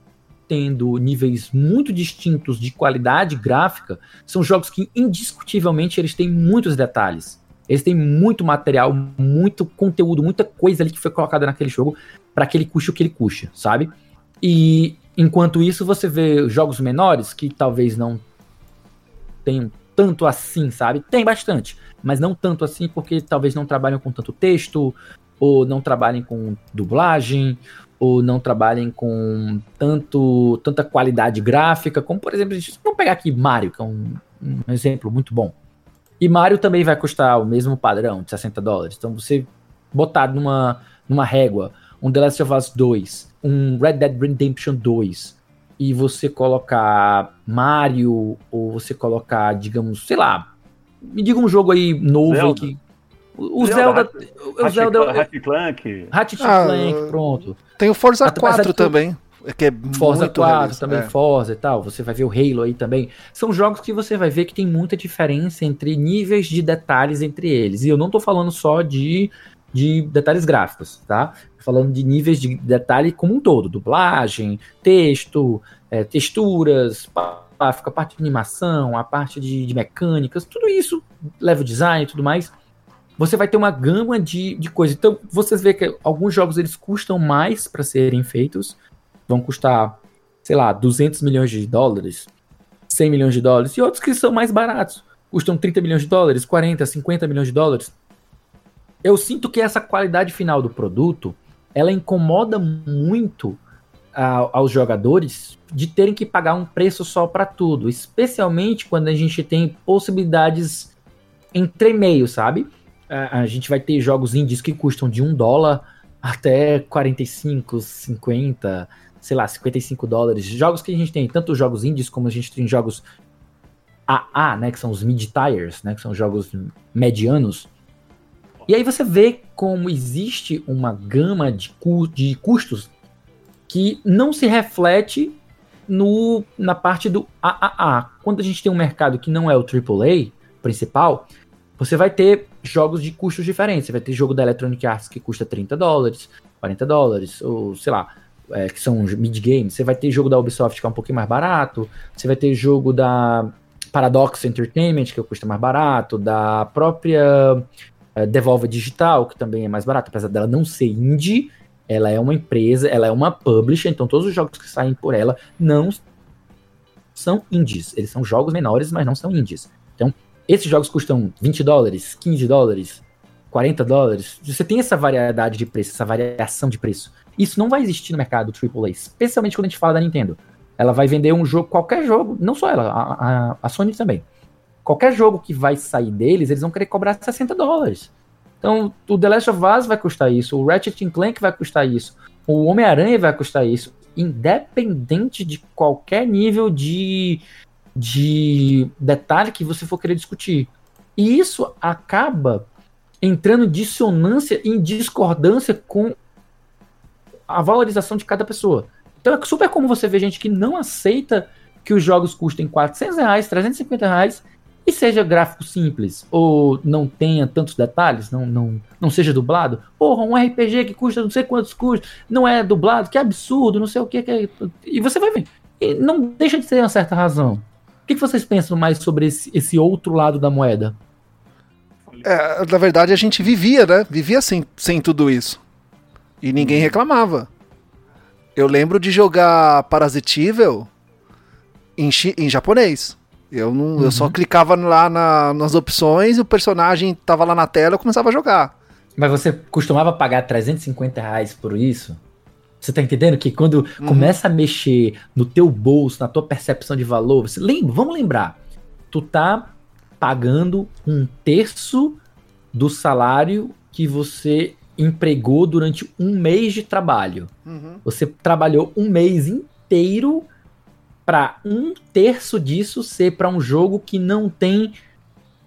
tendo níveis muito distintos de qualidade gráfica, são jogos que indiscutivelmente eles têm muitos detalhes. Eles têm muito material, muito conteúdo, muita coisa ali que foi colocada naquele jogo para que ele custe o que ele custa, sabe? E enquanto isso você vê jogos menores que talvez não tenham tanto assim, sabe? Tem bastante, mas não tanto assim porque talvez não trabalham com tanto texto, ou não trabalhem com dublagem, ou não trabalhem com tanto tanta qualidade gráfica, como por exemplo, vamos pegar aqui Mario, que é um, um, exemplo muito bom. E Mario também vai custar o mesmo padrão de 60 dólares. Então você botar numa, numa régua um The Last of Us 2, um Red Dead Redemption 2, e você colocar Mario, ou você colocar, digamos, sei lá, me diga um jogo aí novo Zelda. que o Zelda. O Zelda. Hat Clank. Hat ah, Clank, pronto. Tem o Forza 4 também. Que é Forza 4 realista, também, é. Forza e tal. Você vai ver o Halo aí também. São jogos que você vai ver que tem muita diferença entre níveis de detalhes entre eles. E eu não tô falando só de, de detalhes gráficos, tá? Falando de níveis de detalhe como um todo. Dublagem, texto, é, texturas, a parte de animação, a parte de, de mecânicas, tudo isso, level design e tudo mais você vai ter uma gama de, de coisas. Então, vocês vê que alguns jogos eles custam mais para serem feitos, vão custar, sei lá, 200 milhões de dólares, 100 milhões de dólares, e outros que são mais baratos, custam 30 milhões de dólares, 40, 50 milhões de dólares. Eu sinto que essa qualidade final do produto, ela incomoda muito a, aos jogadores de terem que pagar um preço só para tudo, especialmente quando a gente tem possibilidades entre meio, sabe? a, a gente vai ter jogos indies que custam de um dólar até 45, 50, sei lá, 55 dólares. Jogos que a gente tem, tanto jogos indies como a gente tem jogos AA, né, que são os mid-tiers, né, que são jogos medianos. E aí você vê como existe uma gama de, cu de custos que não se reflete no, na parte do AAA. Quando a gente tem um mercado que não é o AAA principal, você vai ter jogos de custos diferentes. Você vai ter jogo da Electronic Arts que custa 30 dólares, 40 dólares, ou sei lá, é, que são mid-games. Você vai ter jogo da Ubisoft que é um pouquinho mais barato. Você vai ter jogo da Paradox Entertainment que custa mais barato, da própria é, Devolver Digital que também é mais barato, apesar dela não ser indie. Ela é uma empresa, ela é uma publisher, então todos os jogos que saem por ela não são indies. Eles são jogos menores, mas não são indies. Então, esses jogos custam 20 dólares, 15 dólares, 40 dólares. Você tem essa variedade de preço, essa variação de preço. Isso não vai existir no mercado AAA, especialmente quando a gente fala da Nintendo. Ela vai vender um jogo, qualquer jogo, não só ela, a, a, a Sony também. Qualquer jogo que vai sair deles, eles vão querer cobrar 60 dólares. Então, o The Last of Us vai custar isso, o Ratchet Clank vai custar isso, o Homem-Aranha vai custar isso, independente de qualquer nível de, de detalhe que você for querer discutir. E isso acaba entrando em dissonância, em discordância com a valorização de cada pessoa. Então é super comum você ver gente que não aceita que os jogos custem 400 reais, 350 reais e seja gráfico simples ou não tenha tantos detalhes, não, não, não seja dublado. Porra, um RPG que custa não sei quantos custos, não é dublado, que absurdo, não sei o que. que é... E você vai ver. E não deixa de ser uma certa razão. O que, que vocês pensam mais sobre esse, esse outro lado da moeda? É, na verdade, a gente vivia, né? Vivia sem, sem tudo isso. E ninguém reclamava. Eu lembro de jogar Parasite Evil em, em japonês. Eu, não, uhum. eu só uhum. clicava lá na, nas opções, o personagem tava lá na tela, eu começava a jogar. Mas você costumava pagar 350 reais por isso? Você tá entendendo que quando uhum. começa a mexer no teu bolso, na tua percepção de valor, você lembra, vamos lembrar, tu tá pagando um terço do salário que você empregou durante um mês de trabalho. Uhum. Você trabalhou um mês inteiro para um terço disso ser para um jogo que não tem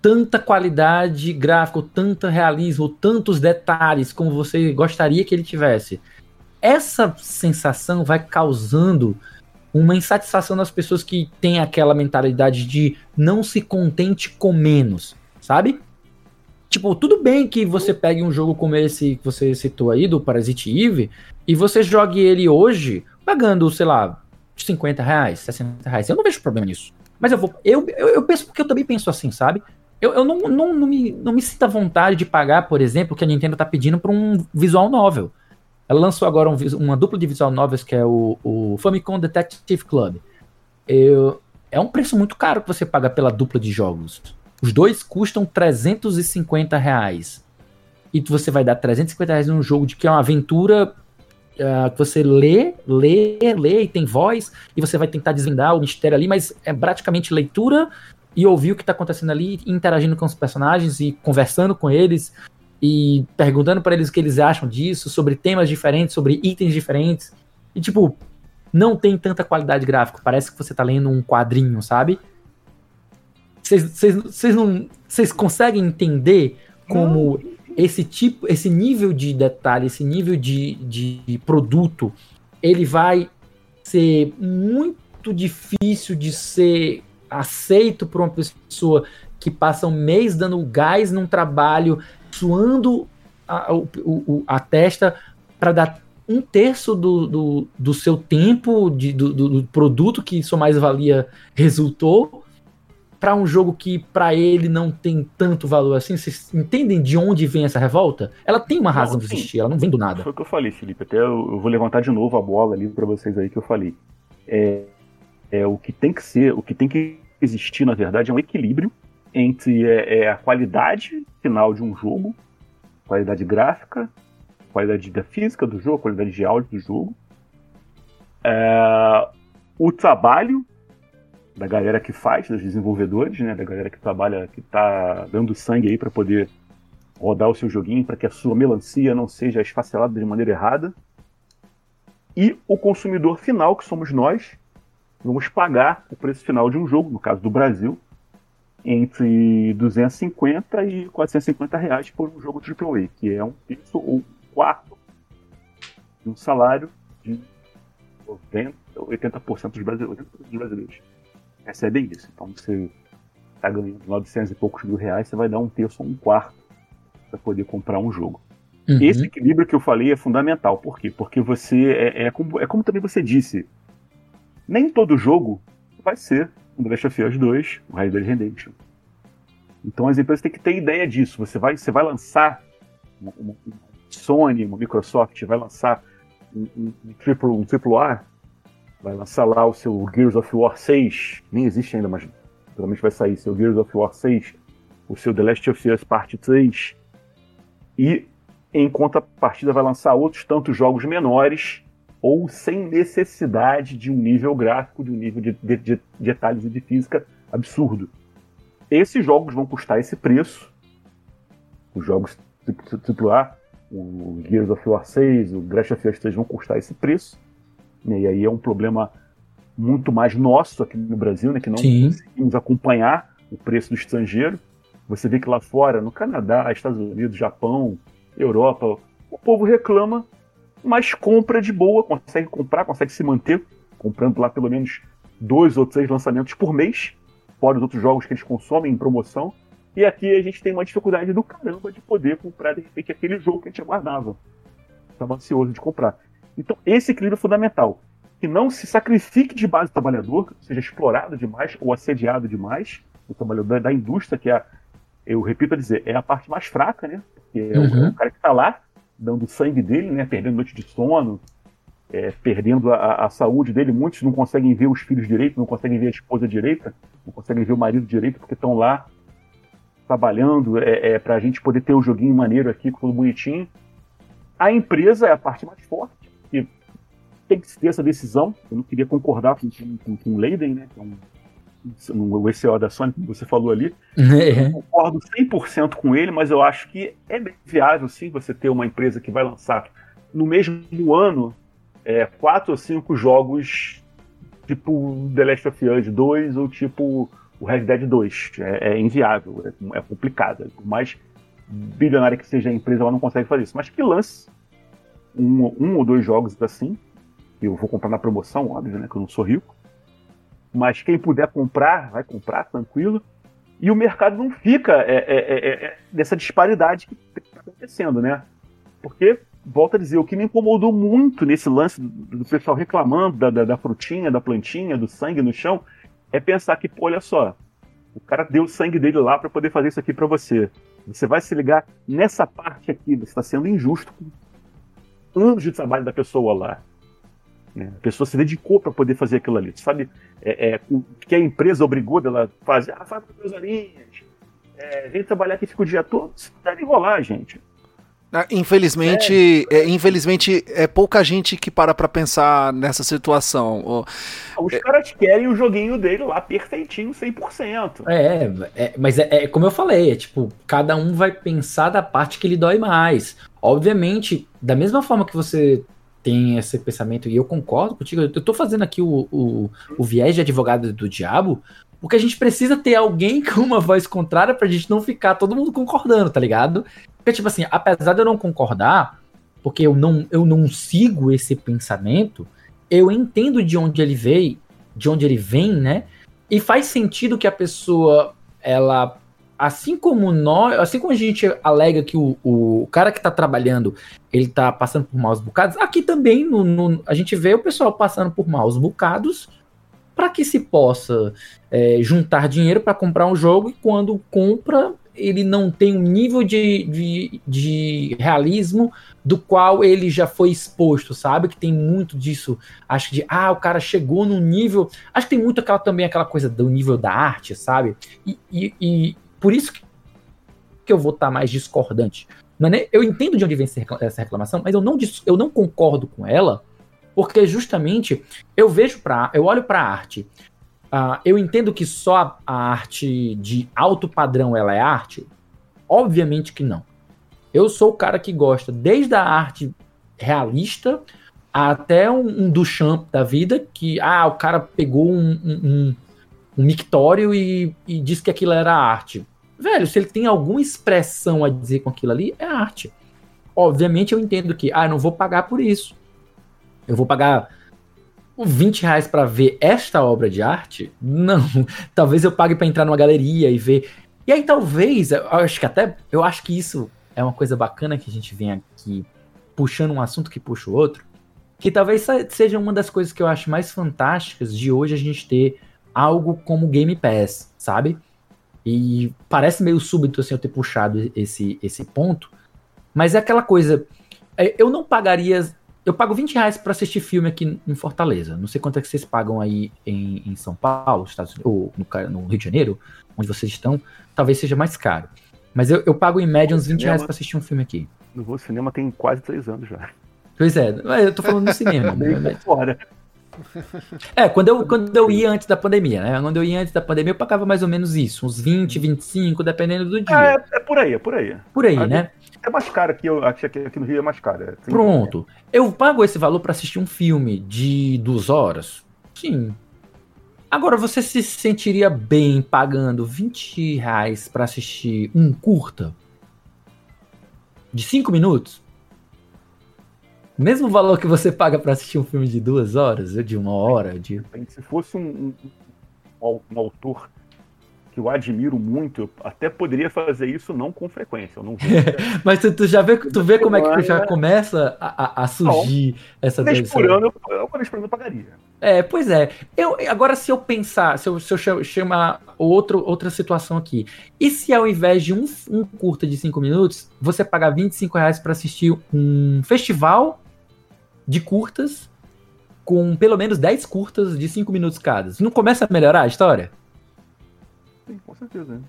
tanta qualidade gráfica, tanto realismo, tantos detalhes como você gostaria que ele tivesse. Essa sensação vai causando uma insatisfação nas pessoas que têm aquela mentalidade de não se contente com menos, sabe? Tipo, tudo bem que você pegue um jogo como esse que você citou aí, do Parasite Eve, e você jogue ele hoje pagando, sei lá, 50 reais, 60 reais. Eu não vejo problema nisso. Mas eu vou. Eu, eu, eu penso porque eu também penso assim, sabe? Eu, eu não, não, não, me, não me sinto à vontade de pagar, por exemplo, o que a Nintendo tá pedindo para um visual novel. Ela lançou agora um, uma dupla de visual novels que é o, o Famicom Detective Club. Eu, é um preço muito caro que você paga pela dupla de jogos. Os dois custam 350 reais. E você vai dar 350 reais num jogo de que é uma aventura uh, que você lê, lê, lê e tem voz, e você vai tentar desvendar o mistério ali, mas é praticamente leitura e ouvir o que está acontecendo ali, interagindo com os personagens e conversando com eles e perguntando para eles o que eles acham disso, sobre temas diferentes, sobre itens diferentes. E tipo, não tem tanta qualidade gráfica, parece que você está lendo um quadrinho, sabe? Vocês não. Vocês conseguem entender como esse tipo, esse nível de detalhe, esse nível de, de produto, ele vai ser muito difícil de ser aceito por uma pessoa que passa um mês dando gás num trabalho, suando a, o, a testa para dar um terço do, do, do seu tempo, de, do, do, produto que sua mais-valia resultou, para um jogo que para ele não tem tanto valor assim? Vocês entendem de onde vem essa revolta? Ela tem uma razão não, de existir, ela não vem do nada. Foi o que eu falei, Felipe. Até eu, eu vou levantar de novo a bola ali para vocês aí que eu falei. É, é o que tem que ser, o que tem que existir na verdade é um equilíbrio entre é, é a qualidade final de um jogo, qualidade gráfica, qualidade da física do jogo, qualidade de áudio do jogo, é, o trabalho da galera que faz, dos desenvolvedores, né, da galera que trabalha, que está dando sangue aí para poder rodar o seu joguinho, para que a sua melancia não seja esfacelada de maneira errada. E o consumidor final, que somos nós, vamos pagar o preço final de um jogo, no caso do Brasil, entre 250 e 450 reais por um jogo AAA, que é um terço ou um quarto de um salário de 90, 80% dos brasileiros recebem isso. Então você tá ganhando 900 e poucos mil reais, você vai dar um terço ou um quarto para poder comprar um jogo. Uhum. Esse equilíbrio que eu falei é fundamental. Por quê? Porque você. É, é, como, é como também você disse. Nem todo jogo vai ser um The Last of Us 2, o Red Dead Redemption. Então as empresas têm que ter ideia disso. Você vai, você vai lançar uma, uma, uma Sony, uma Microsoft, vai lançar um, um, um, triple, um triple A, vai lançar lá o seu Gears of War 6, nem existe ainda, mas provavelmente vai sair seu Gears of War 6, o seu The Last of Us Part 3, e em contrapartida vai lançar outros tantos jogos menores ou sem necessidade de um nível gráfico, de um nível de, de, de detalhes e de física absurdo. Esses jogos vão custar esse preço, os jogos AAA, o Gears of War 6, o Crash of Us 3 vão custar esse preço, né? E aí é um problema muito mais nosso aqui no Brasil, né, que não Sim. conseguimos acompanhar o preço do estrangeiro. Você vê que lá fora, no Canadá, Estados Unidos, Japão, Europa, o povo reclama, mas compra de boa, consegue comprar, consegue se manter, comprando lá pelo menos dois ou três lançamentos por mês, fora os outros jogos que eles consomem em promoção. E aqui a gente tem uma dificuldade do caramba de poder comprar, de repente, aquele jogo que a gente aguardava. Estava ansioso de comprar. Então, esse equilíbrio é fundamental. Que não se sacrifique de base do trabalhador, seja explorado demais ou assediado demais, o trabalhador da indústria, que é, eu repito a dizer, é a parte mais fraca, né? Porque é, uhum. o, cara que está lá, dando sangue dele, né? Perdendo noite de sono, é, perdendo a, a, saúde dele. Muitos não conseguem ver os filhos direito, não conseguem ver a esposa direita, não conseguem ver o marido direito, porque estão lá trabalhando é, é para a gente poder ter o um joguinho maneiro aqui, tudo bonitinho. A empresa é a parte mais forte, tem que ter essa decisão. Eu não queria concordar com, com, com o Leiden, né? Que é um no ECO da Sony, como você falou ali. É. Eu concordo 100% com ele, mas eu acho que é bem viável, sim, você ter uma empresa que vai lançar no mesmo ano é, quatro ou cinco jogos tipo The Last of Us 2 ou tipo o Red Dead 2. É, é inviável, é, é, complicado. Por mais bilionária que seja a empresa, ela não consegue fazer isso. Mas que lance um, um ou dois jogos assim. Eu vou comprar na promoção, óbvio, né? Que eu não sou rico mas quem puder comprar, vai comprar, tranquilo. E o mercado não fica é, é, é, é nessa disparidade que está acontecendo, né? Porque, volta a dizer, o que me incomodou muito nesse lance do, do pessoal reclamando da, da, da, frutinha, da plantinha, do sangue no chão, é pensar que, pô, olha só, o cara deu o sangue dele lá para poder fazer isso aqui para você. Você vai se ligar nessa parte aqui, você está sendo injusto com anos de trabalho da pessoa lá. Né? A pessoa se dedicou para poder fazer aquilo ali. Sabe é, é, o que a empresa obrigou dela fazer? Ah, faz duas horinhas. É, vem trabalhar aqui fica o dia todo. Isso deve rolar, gente. Ah, infelizmente, é, é, infelizmente é pouca gente que para para pensar nessa situação. Os é, caras querem o joguinho dele lá perfeitinho, 100%. É, é mas é, é, como eu falei, é tipo, cada um vai pensar da parte que lhe dói mais. Obviamente, da mesma forma que você tem esse pensamento, e eu concordo contigo, eu tô fazendo aqui o, o, o viés de advogado do diabo, porque a gente precisa ter alguém [laughs] com uma voz contrária pra gente não ficar todo mundo concordando, tá ligado? Porque, tipo assim, apesar de eu não concordar, porque eu não, eu não sigo esse pensamento, eu entendo de onde ele veio, de onde ele vem, né? E faz sentido que a pessoa ela assim como nós, assim como a gente alega que o, o cara que está trabalhando ele está passando por maus bocados, aqui também no, no, a gente vê o pessoal passando por maus bocados para que se possa é, juntar dinheiro para comprar um jogo e quando compra ele não tem um nível de, de, de, realismo do qual ele já foi exposto, sabe? Que tem muito disso. Acho que de, ah, o cara chegou num nível. Acho que tem muito aquela também aquela coisa do nível da arte, sabe? E, e, e por isso que eu vou estar mais discordante. É eu entendo de onde vem essa reclamação, mas eu não, eu não concordo com ela, porque justamente eu vejo para, eu olho para a arte. Uh, eu entendo que só a, arte de alto padrão ela é arte. Obviamente que não. Eu sou o cara que gosta desde a arte realista até um, um Duchamp da vida, que ah, o cara pegou um, um mictório e, e disse que aquilo era arte. Velho, se ele tem alguma expressão a dizer com aquilo ali, é arte. Obviamente eu entendo que, ah, eu não vou pagar por isso. Eu vou pagar 20 reais para ver esta obra de arte? Não. [laughs] Talvez eu pague para entrar numa galeria e ver. E aí talvez, eu acho que até, eu acho que isso é uma coisa bacana que a gente vem aqui puxando um assunto que puxa o outro, que talvez seja uma das coisas que eu acho mais fantásticas de hoje a gente ter algo como Game Pass, sabe? E parece meio súbito assim eu ter puxado esse, esse ponto, mas é aquela coisa, é, eu não pagaria eu pago 20 reais pra assistir filme aqui em Fortaleza. Não sei quanto é que vocês pagam aí em, em São Paulo, Estados Unidos, ou no, no, Rio de Janeiro, onde vocês estão. Talvez seja mais caro. Mas eu, eu pago em média uns 20 cinema, reais pra assistir um filme aqui. No Voo Cinema tem quase 3 anos já. Pois é, eu tô falando do cinema. [laughs] né? fora. É, quando eu, quando eu ia antes da pandemia, né? Quando eu ia antes da pandemia, eu pagava mais ou menos isso, uns 20, 25, dependendo do dia. É, é por aí, é por aí. Por aí, né? É mais caro aqui, eu acho que aqui no Rio é mais caro. É Pronto. Eu pago esse valor para assistir um filme de duas horas? Sim. Agora, você se sentiria bem pagando 20 reais pra assistir um curta? De 5 minutos? Mesmo valor que você paga para assistir um filme de duas horas, ou de uma hora. De... Se fosse um, um, um autor que eu admiro muito, eu até poderia fazer isso não com frequência. Eu não [laughs] Mas tu, tu, já vê, tu vê como é que já começa a, a surgir não, essa vez por ano, eu, uma vez por ano eu pagaria. É, pois é. Eu, agora, se eu pensar, se eu, se eu chamar outro, outra situação aqui, e se ao invés de um, um curta de 5 minutos, você pagar 25 reais para assistir um festival de curtas com pelo menos 10 curtas de 5 minutos cada? Não começa a melhorar a história? Sim, com certeza.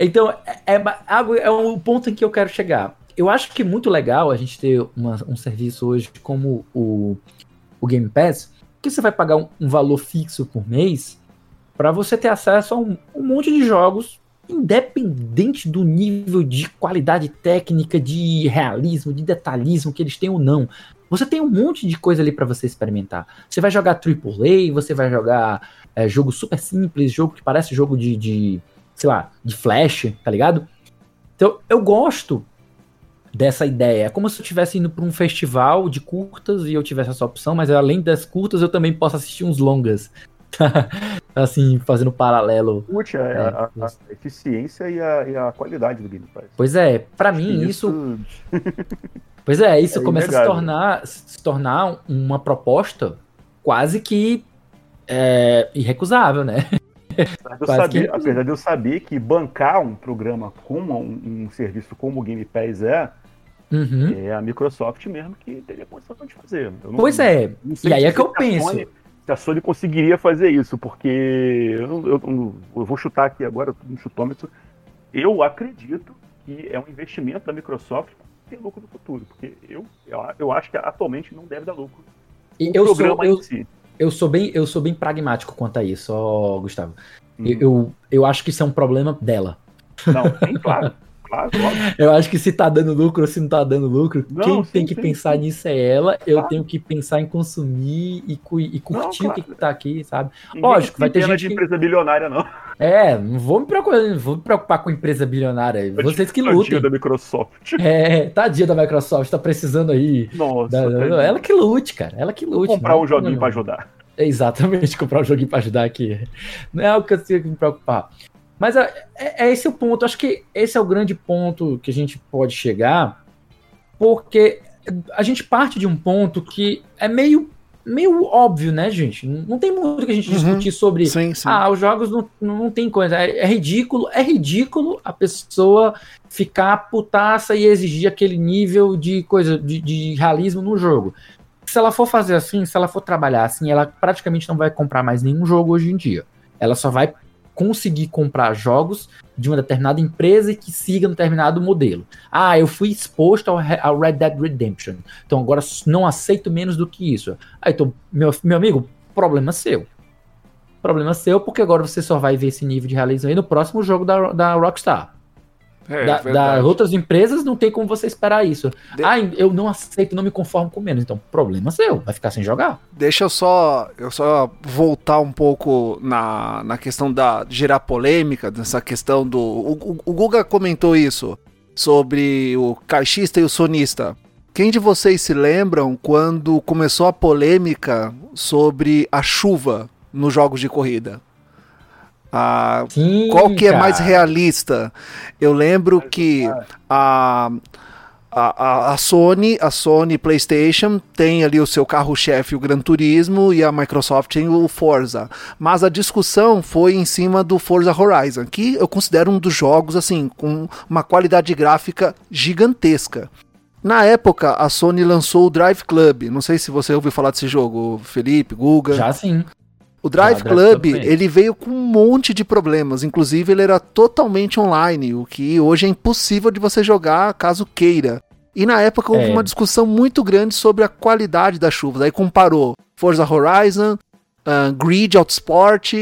Então, é, é, é um ponto em que eu quero chegar. Eu acho que é muito legal a gente ter uma, um serviço hoje como o, o Game Pass, que você vai pagar um, um valor fixo por mês para você ter acesso a um, um, monte de jogos, independente do nível de qualidade técnica, de realismo, de detalhismo que eles têm ou não. Você tem um monte de coisa ali para você experimentar. Você vai jogar AAA, você vai jogar é, jogo super simples, jogo que parece jogo de, de, sei lá, de flash, tá ligado? Então, eu gosto dessa ideia. É como se eu estivesse indo para um festival de curtas e eu tivesse essa opção, mas além das curtas eu também posso assistir uns longas. [laughs] assim, fazendo paralelo. Curte a, é, a, a, eficiência e a, e a, qualidade do Game Pass. Pois é, para mim isso. [laughs] pois é, isso é começa a se tornar, se tornar uma proposta quase que é, irrecusável, né? Apesar de, saber, que... eu saber que bancar um programa como um, um serviço como o Game Pass é, uhum. é a Microsoft mesmo que teria condição de fazer. Não, pois é, e aí é que eu penso. Sony, se a Sony conseguiria fazer isso, porque eu, eu, eu vou chutar aqui agora no chutômetro, eu acredito que é um investimento da Microsoft ter lucro no futuro, porque eu, eu, eu acho que atualmente não deve dar lucro. E o eu programa sou, eu, em si eu sou bem, eu sou bem pragmático quanto a isso, ó, Gustavo. Uhum. Eu, eu, eu, acho que isso é um problema dela. Não, sim, claro. [laughs] claro eu acho que se tá dando lucro ou se não tá dando lucro, não, quem sim, tem que sim, pensar sim. nisso é ela. Eu claro. tenho que pensar em consumir e, e curtir não, claro. o que tá aqui, sabe? Ninguém Lógico, vai ter gente. de que... empresa bilionária, não. É, não vou me preocupar, não vou me preocupar com empresa bilionária. Vocês que lutem. Tadinha da Microsoft. É, tadinha da Microsoft, tá precisando aí. Nossa. Da, ela que lute, cara. Ela que lute. Comprar um joguinho pra ajudar. Exatamente, [laughs] comprar um joguinho pra ajudar aqui. Não é algo que eu tenho que me preocupar. Mas é, é, é, esse o ponto. Acho que esse é o grande ponto que a gente pode chegar, porque a gente parte de um ponto que é meio, meio óbvio, né, gente? Não tem muito que a gente uhum. discutir sobre. Sim, sim. Ah, os jogos não, não tem coisa. É, é, ridículo, é ridículo a pessoa ficar putaça e exigir aquele nível de coisa, de, de realismo no jogo se ela for fazer assim, se ela for trabalhar assim, ela praticamente não vai comprar mais nenhum jogo hoje em dia. Ela só vai conseguir comprar jogos de uma determinada empresa e que siga um determinado modelo. Ah, eu fui exposto ao, ao Red Dead Redemption, então agora não aceito menos do que isso. Ah, então, meu, meu amigo, problema seu. Problema seu, porque agora você só vai ver esse nível de realismo aí no próximo jogo da, da Rockstar. É, da, da, outras empresas não tem como você esperar isso. De... Ah, eu não aceito, não me conformo com menos. Então, problema seu, vai ficar sem jogar. Deixa eu só, eu só voltar um pouco na, na questão da gerar polêmica, dessa questão do. O, o, o Guga comentou isso sobre o caixista e o sonista. Quem de vocês se lembram quando começou a polêmica sobre a chuva nos jogos de corrida? Ah, Sim, qual que cara. é mais realista? Eu lembro que a, a, a, Sony, a Sony PlayStation tem ali o seu carro-chefe, o Gran Turismo, e a Microsoft tem o Forza. Mas a discussão foi em cima do Forza Horizon, que eu considero um dos jogos assim com uma qualidade gráfica gigantesca. Na época, a Sony lançou o Drive Club. Não sei se você ouviu falar desse jogo, Felipe, Guga. Já sim. O Drive Já, Club, ele veio com um monte de problemas. Inclusive, ele era totalmente online, o que hoje é impossível de você jogar caso queira. E na época houve é. uma discussão muito grande sobre a qualidade das chuvas. Aí comparou Forza Horizon, uh, Grid Autosport,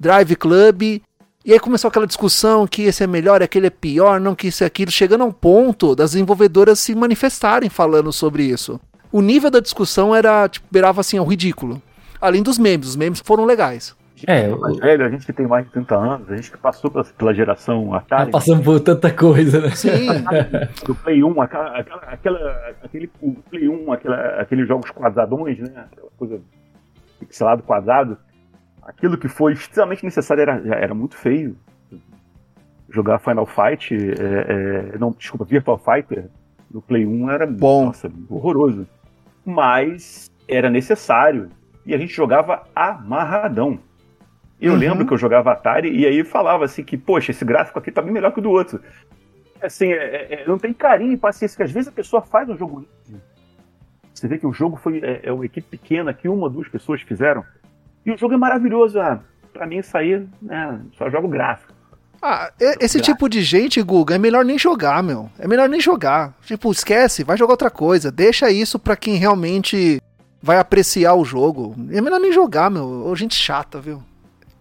Drive Club. E aí começou aquela discussão que esse é melhor, aquele é pior, não que isso é aquilo, chegando a um ponto das desenvolvedoras se manifestarem falando sobre isso. O nível da discussão era, tipo, beirava assim ao ridículo além dos memes. Os memes foram legais. É, mais velho, a gente que tem mais de 30 anos, a gente que passou pela, pela geração Atari. Passamos por tanta coisa, né? Sim. [laughs] Do Play 1, aquela, aquela, aquele o Play 1, aquela, aqueles jogos quadradões, né? Aquela coisa pixelado quadrado. Aquilo que foi extremamente necessário era, era muito feio. Jogar Final Fight, é, é, não, desculpa, Virtual Fighter no Play 1 era Bom. Nossa, horroroso. Mas era necessário e a gente jogava amarradão. Eu uhum. lembro que eu jogava Atari e aí falava assim que, poxa, esse gráfico aqui tá bem melhor que o do outro. Assim, é, é, é não tem carinho e paciência, que às vezes a pessoa faz um jogo Você vê que o jogo foi é, é, uma equipe pequena que uma, duas pessoas fizeram. E o jogo é maravilhoso. Ah, pra mim, sair, né, só jogo gráfico. Ah, esse tipo de gente, Guga, é melhor nem jogar, meu. É melhor nem jogar. Tipo, esquece, vai jogar outra coisa. Deixa isso pra quem realmente vai apreciar o jogo. É melhor nem jogar, meu. Ô, gente chata, viu?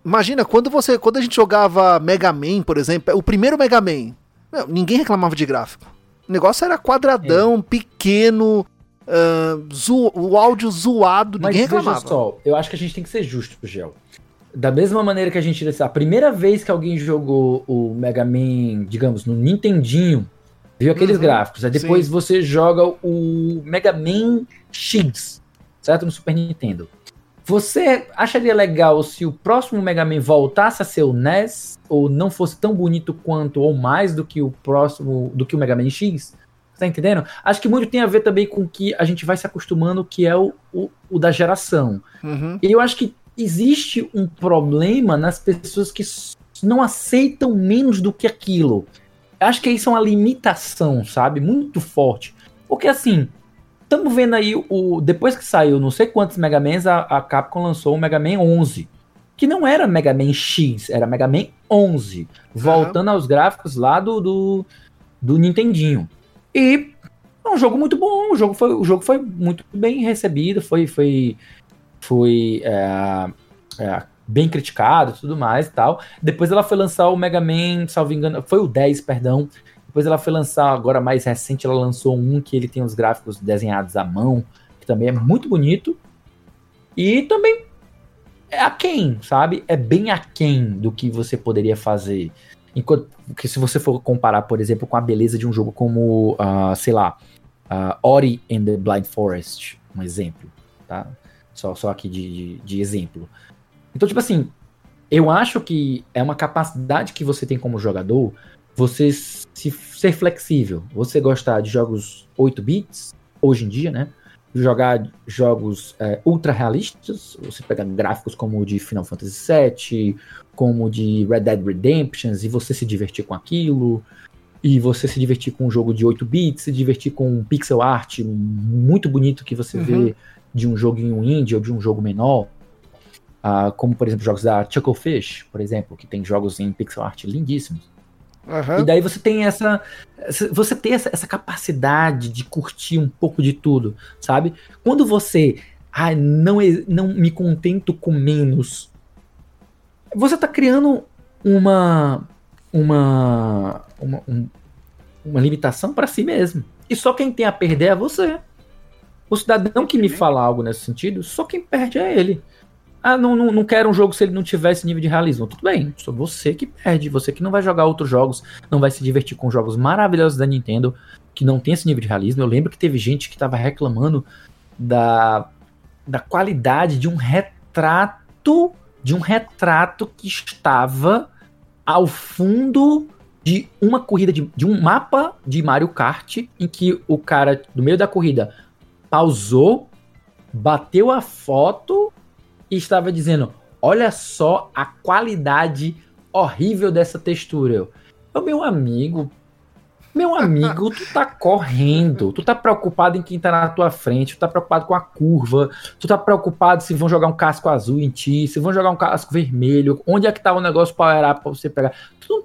Imagina, quando você. Quando a gente jogava Mega Man, por exemplo, o primeiro Mega Man, meu, ninguém reclamava de gráfico. O negócio era quadradão, é. pequeno, uh, o áudio zoado, Mas ninguém reclamava. Veja só, eu acho que a gente tem que ser justo, Gel. Da mesma maneira que a gente. A primeira vez que alguém jogou o Mega Man, digamos, no Nintendinho, viu aqueles uhum, gráficos. Aí depois sim. você joga o Mega Man X certo? No Super Nintendo. Você acharia legal se o próximo Mega Man voltasse a ser o NES ou não fosse tão bonito quanto ou mais do que o próximo, do que o Mega Man X? Tá entendendo? Acho que muito tem a ver também com que a gente vai se acostumando, que é o, o, o da geração. Uhum. E eu acho que existe um problema nas pessoas que não aceitam menos do que aquilo. Acho que isso é uma limitação, sabe? Muito forte. Porque assim, estamos vendo aí o. Depois que saiu não sei quantos Mega Mans, a, a Capcom lançou o Mega Man 11. Que não era Mega Man X, era Mega Man 11. Voltando aos gráficos lá do, do, do Nintendinho. E é um jogo muito bom. O jogo foi, o jogo foi muito bem recebido, foi, foi, foi é, é, bem criticado e tudo mais e tal. Depois ela foi lançar o Mega Man, salvo engano, foi o 10, perdão, depois ela foi lançar, agora mais recente, ela lançou um que ele tem os gráficos desenhados à mão, que também é muito bonito. E também é aquém, sabe? É bem aquém do que você poderia fazer. Enquanto que se você for comparar, por exemplo, com a beleza de um jogo como, uh, sei lá, uh, Ori and the Blind Forest, um exemplo, tá? Só, só aqui de, de, de exemplo. Então, tipo assim, eu acho que é uma capacidade que você tem como jogador você se, ser flexível, você gostar de jogos 8 bits, hoje em dia, né? Jogar jogos é, ultra realistas, você pega gráficos como o de Final Fantasy VII, como o de Red Dead Redemption, e você se divertir com aquilo, e você se divertir com um jogo de 8 bits, se divertir com um pixel art muito bonito que você uhum. vê de um joguinho indie ou de um jogo menor. Uh, como, por exemplo, jogos da Chucklefish, por exemplo, que tem jogos em pixel art lindíssimos. Uhum. E daí você tem essa. Você tem essa, essa, capacidade de curtir um pouco de tudo, sabe? Quando você. Ah, não, não me contento com menos. Você tá criando uma. Uma. Uma, um, uma limitação para si mesmo. E só quem tem a perder é você. O cidadão que me fala algo nesse sentido, só quem perde é ele. Ah, não, não, não quero um jogo se ele não tiver esse nível de realismo. Tudo bem, sou você que perde, você que não vai jogar outros jogos, não vai se divertir com jogos maravilhosos da Nintendo. que não tem esse nível de realismo. Eu lembro que teve gente que estava reclamando da, da qualidade de um retrato, de um retrato que estava ao fundo de uma corrida de, de um mapa de Mario Kart em que o cara no meio da corrida pausou, bateu a foto e estava dizendo: "Olha só a qualidade horrível dessa textura". Eu, meu amigo, meu amigo, tu tá correndo, tu tá preocupado em quem tá na tua frente, tu tá preocupado com a curva, tu tá preocupado se vão jogar um casco azul em ti, se vão jogar um casco vermelho, onde é que tá o negócio power up pra você pegar. Tu não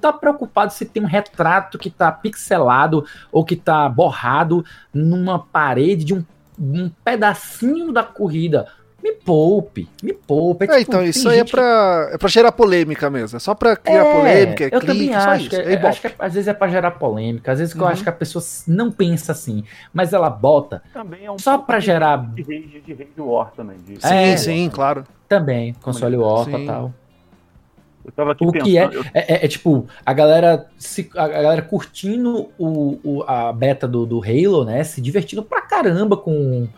tá preocupado se tem um retrato que tá pixelado ou que tá borrado numa parede de um, um pedacinho da corrida. Me poupe, me poupe. É, é, tipo, então, isso aí é pra, é pra gerar polêmica mesmo. É só pra criar é, polêmica, é eu clique, também acho. Que, é, acho que às vezes é pra gerar polêmica, às vezes uhum. eu acho que a pessoa não pensa assim, mas ela bota também é um só pra gerar. De rede de, de War também. De... Sim, sim, claro. Também, console War e tal. Eu tava aqui o pensando, que é, eu... é, é, tipo, a galera, se, a galera curtindo o, o, a beta do, do Halo, né? Se divertindo pra caramba com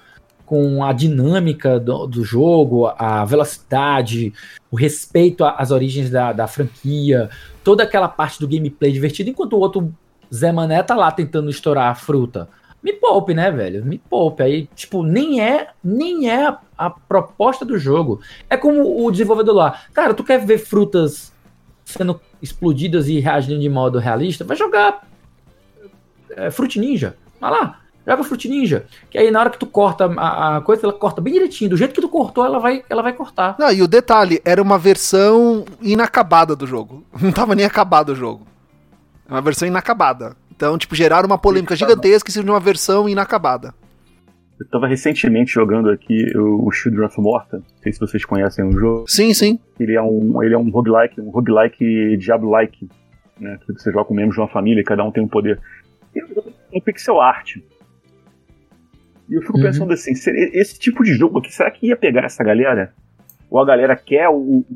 com a dinâmica do, do jogo, a velocidade, o respeito às origens da, da franquia, toda aquela parte do gameplay divertido, enquanto o outro Zé Mané tá lá tentando estourar a fruta. Me poupe, né, velho? Me poupe. Aí, tipo, nem é, nem é a, a proposta do jogo. É como o desenvolvedor lá. Cara, tu quer ver frutas sendo explodidas e reagindo de modo realista? Vai jogar é, Fruit Ninja. Vai lá joga Fruit Ninja. Que aí na hora que tu corta a, a, coisa, ela corta bem direitinho. Do jeito que tu cortou, ela vai, ela vai cortar. Não, e o detalhe, era uma versão inacabada do jogo. [laughs] Não tava nem acabado o jogo. É uma versão inacabada. Então, tipo, geraram uma polêmica gigantesca em cima de uma versão inacabada. Eu tava recentemente jogando aqui o Children of Morta. Não sei se vocês conhecem o jogo. Sim, sim. Ele é um, ele é um roguelike, um roguelike Diablo-like. Né? Que você joga com membros de uma família e cada um tem um poder. E é um pixel art. E eu fico uhum. pensando assim, esse tipo de jogo aqui, será que ia pegar essa galera? Ou a galera quer o, o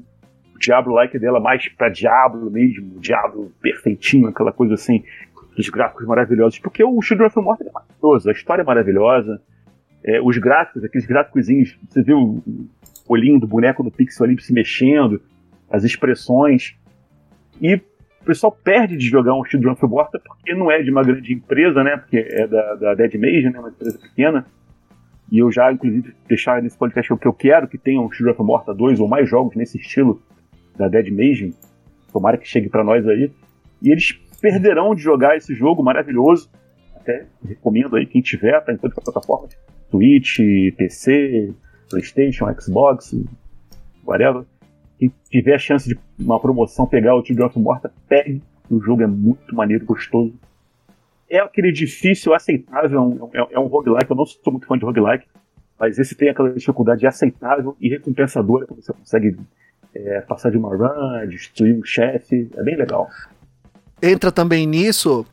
Diablo-like dela mais pra Diablo mesmo, o Diablo perfeitinho, aquela coisa assim, os gráficos maravilhosos? Porque o Children of Morta é maravilhoso, a história é maravilhosa, é, os gráficos, aqueles gráficos, você viu o olhinho do boneco do pixel ali se mexendo, as expressões. E o pessoal perde de jogar um Children of Morta porque não é de uma grande empresa, né? Porque é da, da Dead Mage, né? Uma empresa pequena. E eu já, inclusive, deixar nesse podcast o que eu quero que tenha um Children of Morta 2 ou mais jogos nesse estilo da Dead Mage. Tomara que chegue para nós aí. E eles perderão de jogar esse jogo maravilhoso. Até recomendo aí, quem tiver, tá em todas as plataformas. Twitch, PC, Playstation, Xbox, whatever quem tiver a chance de uma promoção pegar o Children of Morta, pegue. O jogo é muito maneiro, gostoso. É aquele difícil, aceitável, é, é, é um roguelike. Eu não sou muito fã de roguelike, mas esse tem aquela dificuldade aceitável e recompensadora que você consegue é, passar de uma run, destruir um chefe. É bem legal. Entra também nisso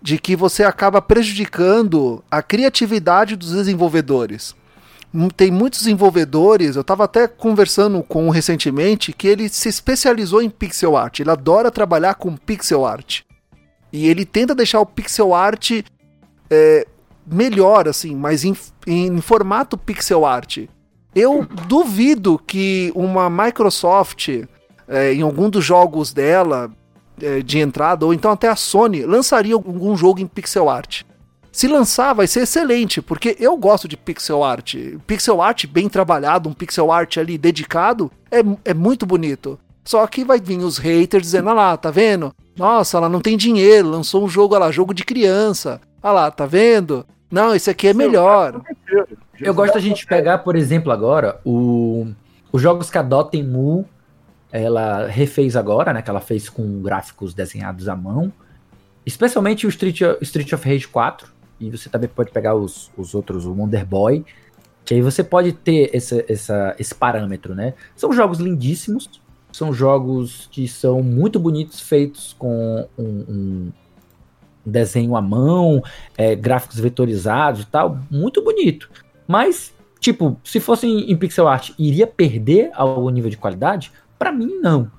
de que você acaba prejudicando a criatividade dos desenvolvedores tem muitos desenvolvedores, eu estava até conversando com um recentemente, que ele se especializou em pixel art. Ele adora trabalhar com pixel art. E ele tenta deixar o pixel art é, melhor, assim, mas em, em formato pixel art. Eu duvido que uma Microsoft, é, em algum dos jogos dela, é, de entrada, ou então até a Sony, lançaria algum jogo em pixel art. Se lançar, vai ser excelente, porque eu gosto de pixel art. Pixel art bem trabalhado, um pixel art ali dedicado, é, é muito bonito. Só que vai vir os haters dizendo: ah lá, tá vendo? Nossa, ela não tem dinheiro, lançou um jogo, olha lá, jogo de criança. Ah lá, tá vendo? Não, esse aqui é melhor. Eu gosto da gente pegar, por exemplo, agora, o, os jogos que a Dotemu ela refez agora, né? Que ela fez com gráficos desenhados à mão. Especialmente o Street, Street of Rage 4, e você também pode pegar os, os outros, o Wonder Boy, que aí você pode ter esse, essa, esse parâmetro, né? São jogos lindíssimos, são jogos que são muito bonitos, feitos com um, um desenho à mão, é, gráficos vetorizados e tal, muito bonito. Mas, tipo, se fosse em, em pixel art, iria perder ao nível de qualidade? Para mim, não.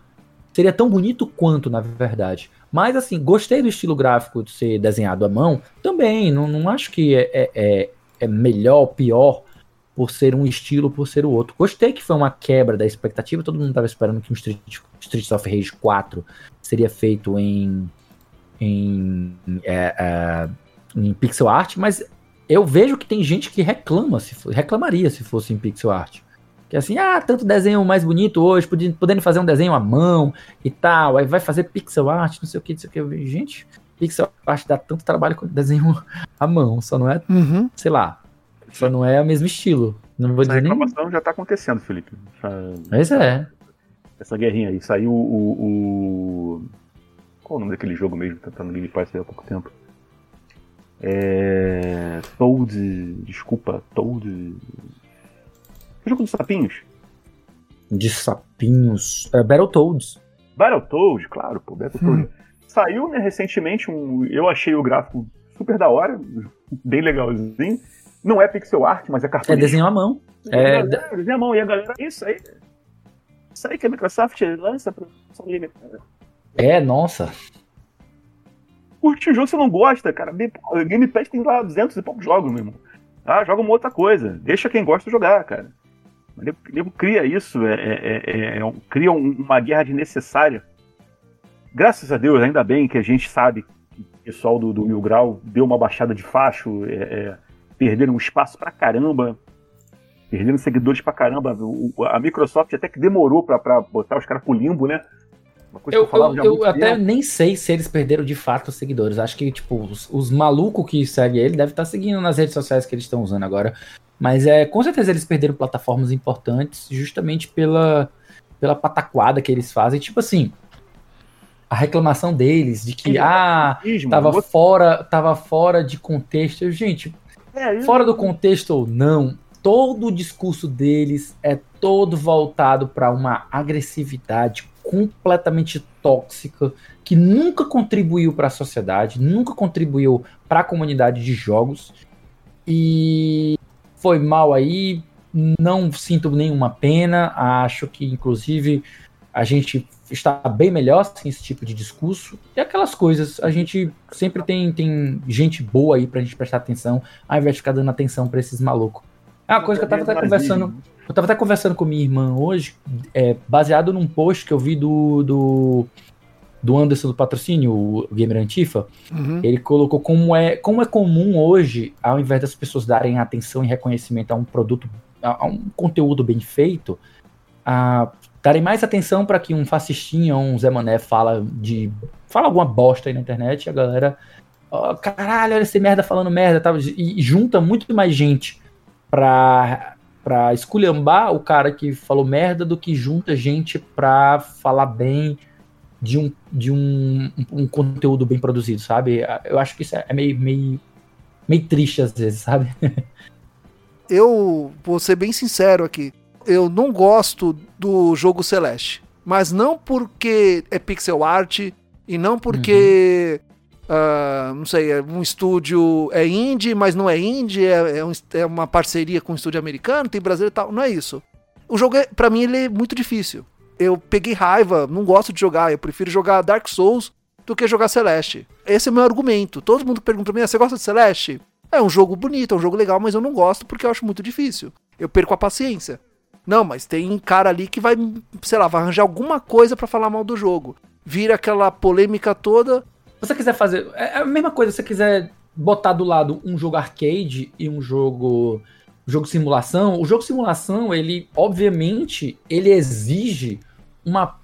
seria tão bonito quanto, na verdade. Mas, assim, gostei do estilo gráfico de ser desenhado à mão. Também, não, não acho que é, é, é, é melhor ou pior por ser um estilo, por ser o outro. Gostei que foi uma quebra da expectativa. Todo mundo estava esperando que um Street, Street of Rage 4 seria feito em, em, é, é, em pixel art, mas eu vejo que tem gente que reclama, se reclamaria se fosse em pixel art. Que é assim, ah, tanto desenho mais bonito hoje, podendo fazer um desenho à mão e tal, aí vai fazer pixel art, não sei o que, não sei o que. Gente, pixel art dá tanto trabalho quanto desenho [laughs] à mão, só não é, uhum. sei lá, só não é o mesmo estilo. Não vou Essa dizer reclamação nem... já tá acontecendo, Felipe. Pois é. Essa guerrinha aí. Saiu o, o, Qual o nome daquele jogo mesmo que tá no Game Pass há pouco tempo? É. Toad. Desculpa, Toad. O jogo dos sapinhos? De sapinhos. É Battletoads. Battletoads, claro, pô, Battletoads. Hum. Saiu, né, recentemente um. Eu achei o gráfico super da hora, bem legalzinho. Não é pixel art, mas é cartão. É desenho à mão. É, é desenho à mão. E a galera, isso aí. Isso aí que a Microsoft lança pra game. É, nossa. Curte o jogo você não gosta, cara. Game Pass tem lá 200 e poucos jogos, meu irmão. Ah, joga uma outra coisa. Deixa quem gosta jogar, cara. O nego cria isso, é, é, é, é cria uma guerra desnecessária. Graças a Deus, ainda bem que a gente sabe que o pessoal do, do Mil Grau deu uma baixada de facho, é, é, perderam espaço pra caramba, perderam seguidores pra caramba. O, a Microsoft até que demorou pra, pra botar os caras pro limbo, né? eu, eu, eu até nem sei se eles perderam de fato seguidores. Acho que, tipo, os, os malucos que seguem ele devem estar seguindo nas redes sociais que eles estão usando agora. Mas é, com certeza eles perderam plataformas importantes justamente pela, pela pataquada que eles fazem. Tipo assim, a reclamação deles de que, ah, tava fora, tava fora de contexto. Gente, é, fora do contexto ou não, todo o discurso deles é todo voltado para uma agressividade completamente tóxica que nunca contribuiu para a sociedade, nunca contribuiu para a comunidade de jogos e foi mal aí. Não sinto nenhuma pena. Acho que inclusive a gente está bem melhor sem esse tipo de discurso. E aquelas coisas, a gente sempre tem, tem gente boa aí pra gente prestar atenção, ao invés de ficar dando atenção para esses malucos. É uma coisa que eu tava até conversando. Eu tava até conversando com minha irmã hoje, é, baseado num post que eu vi do, do, do Anderson do patrocínio, o Gamer Antifa. Uhum. Ele colocou como é, como é comum hoje, ao invés das pessoas darem atenção e reconhecimento a um produto, a, a um conteúdo bem feito, a darem mais atenção para que um fascistinha ou um Zé Mané fala de. fala alguma bosta aí na internet e a galera. Oh, caralho, olha esse merda falando merda, tá? e, e junta muito mais gente pra, pra esculhambar o cara que falou merda do que junta gente pra falar bem de um, de um, um, conteúdo bem produzido, sabe? Eu acho que isso é meio, meio, meio triste às vezes, sabe? [laughs] eu vou ser bem sincero aqui. Eu não gosto do jogo Celeste. Mas não porque é pixel art e não porque uhum. Uh, não sei, é um estúdio é indie, mas não é indie, é, é, um, é, uma parceria com um estúdio americano, tem brasileiro e tal. Não é isso. O jogo, é, para mim, ele é muito difícil. Eu peguei raiva, não gosto de jogar, eu prefiro jogar Dark Souls do que jogar Celeste. Esse é o meu argumento. Todo mundo pergunta pra mim, ah, você gosta de Celeste? É um jogo bonito, é um jogo legal, mas eu não gosto porque eu acho muito difícil. Eu perco a paciência. Não, mas tem cara ali que vai, sei lá, vai arranjar alguma coisa para falar mal do jogo. Vira aquela polêmica toda você quiser fazer. É, é a mesma coisa, se você quiser botar do lado um jogo arcade e um jogo jogo simulação, o jogo simulação, ele obviamente, ele exige uma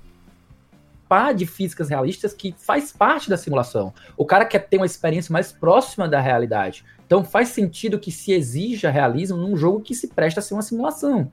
pá de físicas realistas que faz parte da simulação. O cara quer ter uma experiência mais próxima da realidade. Então faz sentido que se exija realismo num jogo que se presta a ser uma simulação.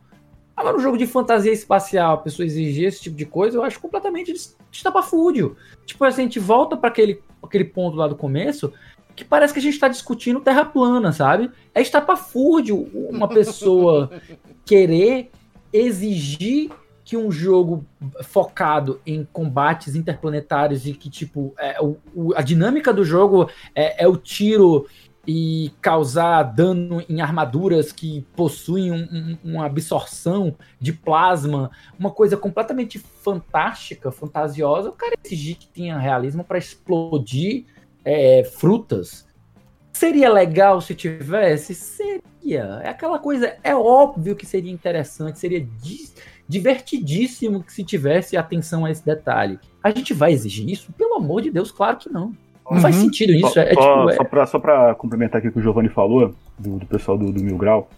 Agora, um jogo de fantasia espacial, a pessoa exigir esse tipo de coisa, eu acho completamente estapafúrdio. Tipo, assim, a gente volta para aquele, aquele ponto lá do começo, que parece que a gente está discutindo terra plana, sabe? É estapafúrdio uma pessoa [laughs] querer exigir que um jogo focado em combates interplanetários e que, tipo, é, o, a dinâmica do jogo é, é o tiro e causar dano em armaduras que possuem um, um, uma absorção de plasma, uma coisa completamente fantástica, fantasiosa, o cara exigir que tenha realismo para explodir é, frutas. Seria legal se tivesse? Seria. É aquela coisa, é óbvio que seria interessante, seria divertidíssimo que se tivesse atenção a esse detalhe. A gente vai exigir isso? Pelo amor de Deus, claro que não. Não uhum. faz sentido isso. Só, é, é, tipo, é... só, pra, só pra complementar aqui o que o Giovanni falou, do, do pessoal do, do Mil Grau,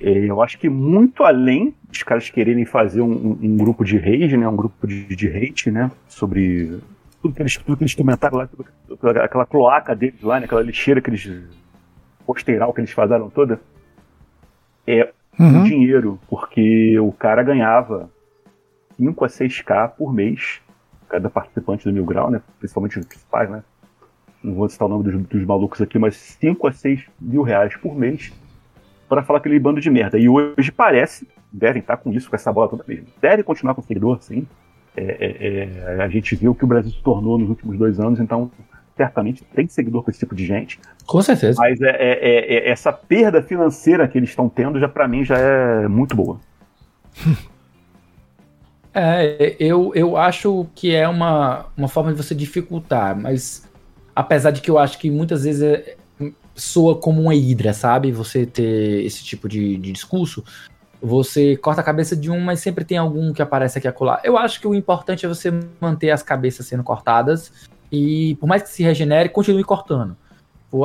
é, eu acho que muito além dos caras quererem fazer um, um, grupo de rage, né, um grupo de, de hate, né, sobre tudo que eles, tudo que eles comentaram lá, tudo, aquela cloaca deles lá, né, aquela lixeira que eles, posteral que eles fizeram toda, é uhum. um dinheiro, porque o cara ganhava 5 a 6k por mês, cada participante do Mil Grau, né, principalmente os principais, né, não vou citar o nome dos, dos malucos aqui, mas 5 a 6 mil reais por mês para falar aquele bando de merda. E hoje parece, devem estar com isso, com essa bola toda mesmo. Deve continuar com seguidor, sim. É, é, é, a gente viu o que o Brasil se tornou nos últimos dois anos, então certamente tem seguidor com esse tipo de gente. Com certeza. Mas é, é, é essa perda financeira que eles estão tendo, já para mim, já é muito boa. [laughs] É, eu, eu acho que é uma, uma forma de você dificultar, mas Apesar de que eu acho que muitas vezes é, soa como uma hidra, sabe? Você ter esse tipo de, de discurso. Você corta a cabeça de um, mas sempre tem algum que aparece aqui a colar. Eu acho que o importante é você manter as cabeças sendo cortadas e, por mais que se regenere, continue cortando.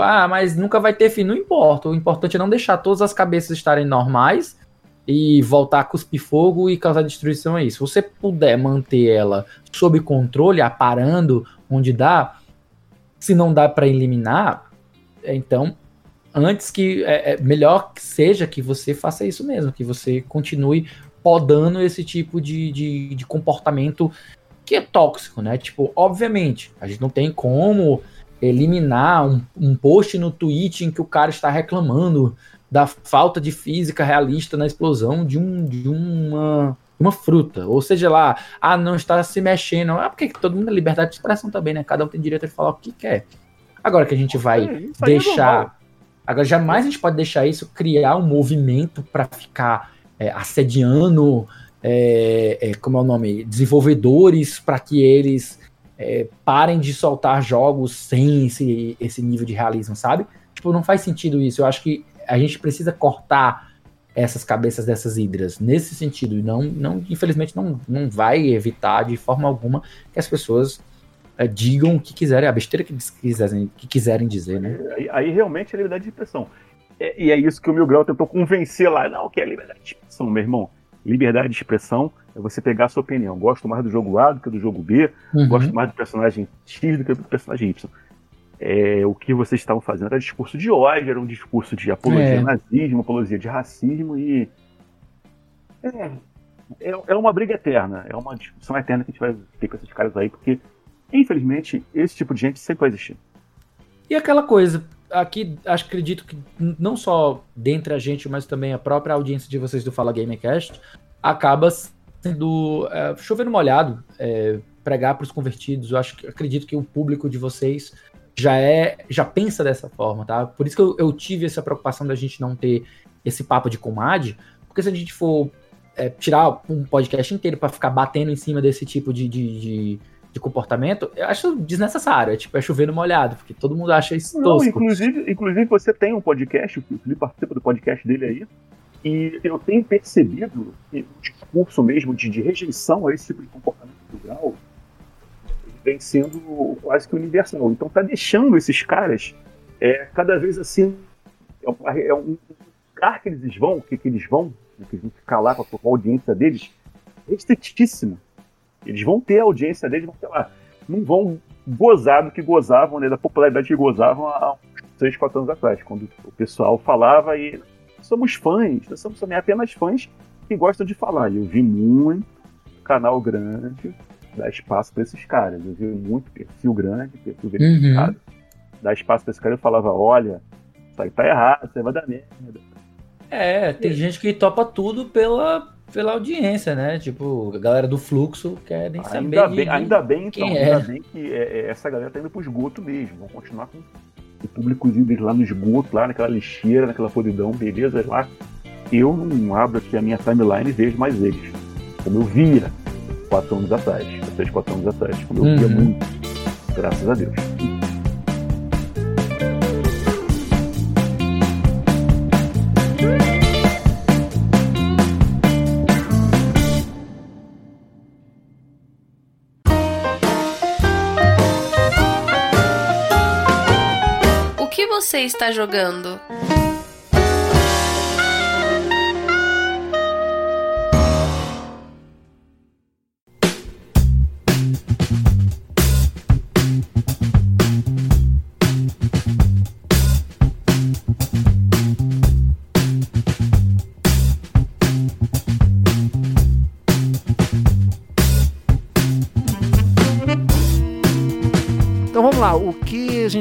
Ah, mas nunca vai ter fim. Não importa. O importante é não deixar todas as cabeças estarem normais e voltar a cuspir fogo e causar destruição é isso. Se você puder manter ela sob controle, aparando onde dá, se não dá para eliminar, então antes que é, é, melhor que seja que você faça isso mesmo, que você continue podando esse tipo de, de, de, comportamento que é tóxico, né? Tipo, obviamente, a gente não tem como eliminar um, um post no Twitch em que o cara está reclamando da falta de física realista na explosão de, um, de uma uma fruta, ou seja lá, ah, não está se mexendo, ah, porque todo mundo é liberdade de expressão também, né? Cada um tem direito de falar o que quer. Agora que a gente vai é, deixar, é agora jamais a gente pode deixar isso criar um movimento para ficar é, assediando, é, é, como é o nome, desenvolvedores para que eles é, parem de soltar jogos sem esse, esse nível de realismo, sabe? Tipo, não faz sentido isso. Eu acho que a gente precisa cortar essas cabeças dessas hidras nesse sentido e não, não infelizmente não, não vai evitar de forma alguma que as pessoas é, digam o que quiserem, a besteira que quiserem, que quiserem dizer, né? Aí, aí realmente é liberdade de expressão. É, e é isso que o Mil Grau tentou convencer lá, não, que é liberdade de expressão, meu irmão. Liberdade de expressão é você pegar a sua opinião. Gosto mais do jogo A do que do jogo B, uhum. gosto mais do personagem X do que do personagem Y é, o que vocês estavam fazendo era discurso de ódio, era um discurso de apologia é. nazismo, apologia de racismo e. É, é, é, uma briga eterna, é uma discussão eterna que a gente vai ter com esses caras aí, porque, infelizmente, esse tipo de gente sempre vai existir. E aquela coisa, aqui acho acredito que não só dentre a gente, mas também a própria audiência de vocês do Fala Gamecast acaba sendo é, chovendo molhado, é, pregar para os convertidos. Eu acho que acredito que o público de vocês já é já pensa dessa forma, tá? Por isso que eu, eu tive essa preocupação da gente não ter esse papo de comadre, porque se a gente for é, tirar um podcast inteiro para ficar batendo em cima desse tipo de, de, de, de, comportamento, eu acho desnecessário. É tipo, é chover no molhado, porque todo mundo acha isso não, tosco. Inclusive, inclusive, você tem um podcast, o Felipe participa do podcast dele aí, e eu tenho percebido que o discurso mesmo de, de rejeição a esse tipo de comportamento cultural vem sendo quase que universal. Então tá deixando esses caras é, cada vez assim. É um, é um lugar que eles vão, que, que eles vão, que vão ficar lá com a, audiência deles, restritíssima. Eles vão ter a audiência deles, vão ter lá. Não vão gozar do que gozavam, né, da popularidade que gozavam há uns 3, 4 anos atrás, quando o pessoal falava e somos fãs, nós somos apenas fãs que gostam de falar. E eu vi muito canal grande dar espaço para esses caras. Eu vi muito perfil grande, perfil verificado. Uhum. Dar espaço para esse cara e falava: olha, isso aí tá errado, você vai dar merda. É, tem gente que topa tudo pela, pela audiência, né? Tipo, a galera do fluxo quer nem saber. Ainda bem, de, ainda bem, então, é. ainda bem que é, é, essa galera tá indo pro esgoto mesmo. Vão continuar com públicos indo lá no esgoto, lá naquela lixeira, naquela podridão, beleza, lá. Eu não abro aqui a minha timeline e vejo mais eles. Como eu via quatro anos atrás, três, quatro anos atrás, quando eu via Uhum. muito. Graças a Deus. Você está jogando?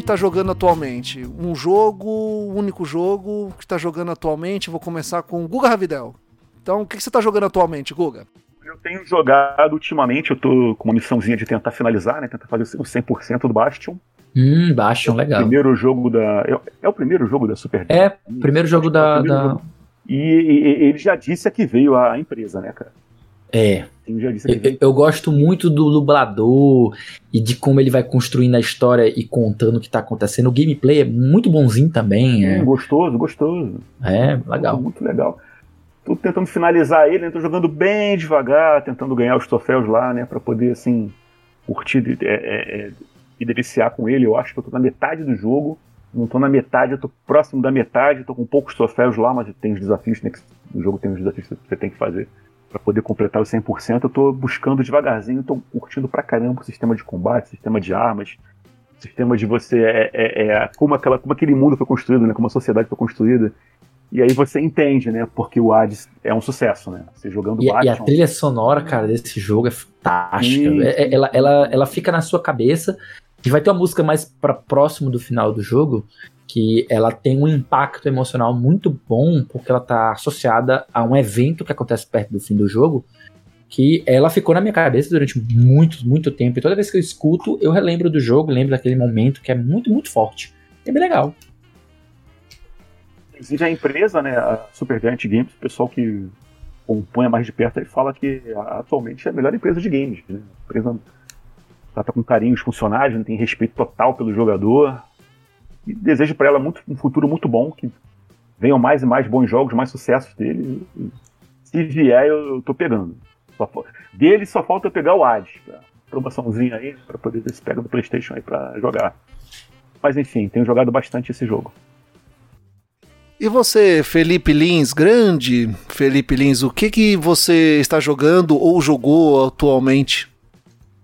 Que a gente tá jogando atualmente? Um jogo, um único jogo que tá jogando atualmente. Vou começar com o Guga Ravidel. Então, o que que você tá jogando atualmente, Guga? Eu tenho jogado ultimamente, eu tô com uma missãozinha de tentar finalizar, né? Tentar fazer o 100% do Bastion. Hum, Bastion, legal. Primeiro jogo da. É, é o primeiro jogo da Super É, primeiro jogo da. Primeiro da- jogo. E, e- e ele já disse a que veio a empresa, né, cara? É. Eu, eu gosto muito do dublador e de como ele vai construindo a história e contando o que tá acontecendo. O gameplay é muito bonzinho também. Hum, É, gostoso, gostoso. é legal. Muito legal. Tô tentando finalizar ele, né? Tô jogando bem devagar, tentando ganhar os troféus lá, né? Pra poder, assim, curtir é, é, é, e deliciar com ele. Eu acho que eu tô na metade do jogo. Não tô na metade, eu tô próximo da metade, tô com poucos troféus lá, mas tem os desafios, né? Que o jogo tem os desafios que você tem que fazer pra poder completar os 100%. Eu tô buscando devagarzinho, tô curtindo pra caramba o sistema de combate, o sistema de armas, o sistema de você. É, é, é, como, aquela, como aquele mundo foi construído, né? Como a sociedade foi construída. E aí você entende, né? Porque o Hades é um sucesso, né? Você jogando E, e a Bastion. trilha sonora, cara, desse jogo é fantástica. É- é- ela, ela, ela fica na sua cabeça e vai ter uma música mais para próximo do final do jogo que ela tem um impacto emocional muito bom porque ela tá associada a um evento que acontece perto do fim do jogo que ela ficou na minha cabeça durante muito, muito tempo. E toda vez que eu escuto, eu relembro do jogo, lembro daquele momento que é muito, muito forte. É bem legal. Inclusive a empresa, né? A Supergiant Games, o pessoal que acompanha mais de perto, ele fala que atualmente é a melhor empresa de games. Né? A empresa trata com carinho os funcionários, né? tem respeito total pelo jogador. E desejo para ela muito, um futuro muito bom, que venham mais e mais bons jogos, mais sucessos dele. Se vier, eu, eu tô pegando. Só, dele só falta eu pegar o Hades. Pra, promoçãozinha aí, para poder ver se pega do Playstation aí pra jogar. Mas enfim, tenho jogado bastante esse jogo. E você, Felipe Lins, grande Felipe Lins, o que que você está jogando ou jogou atualmente?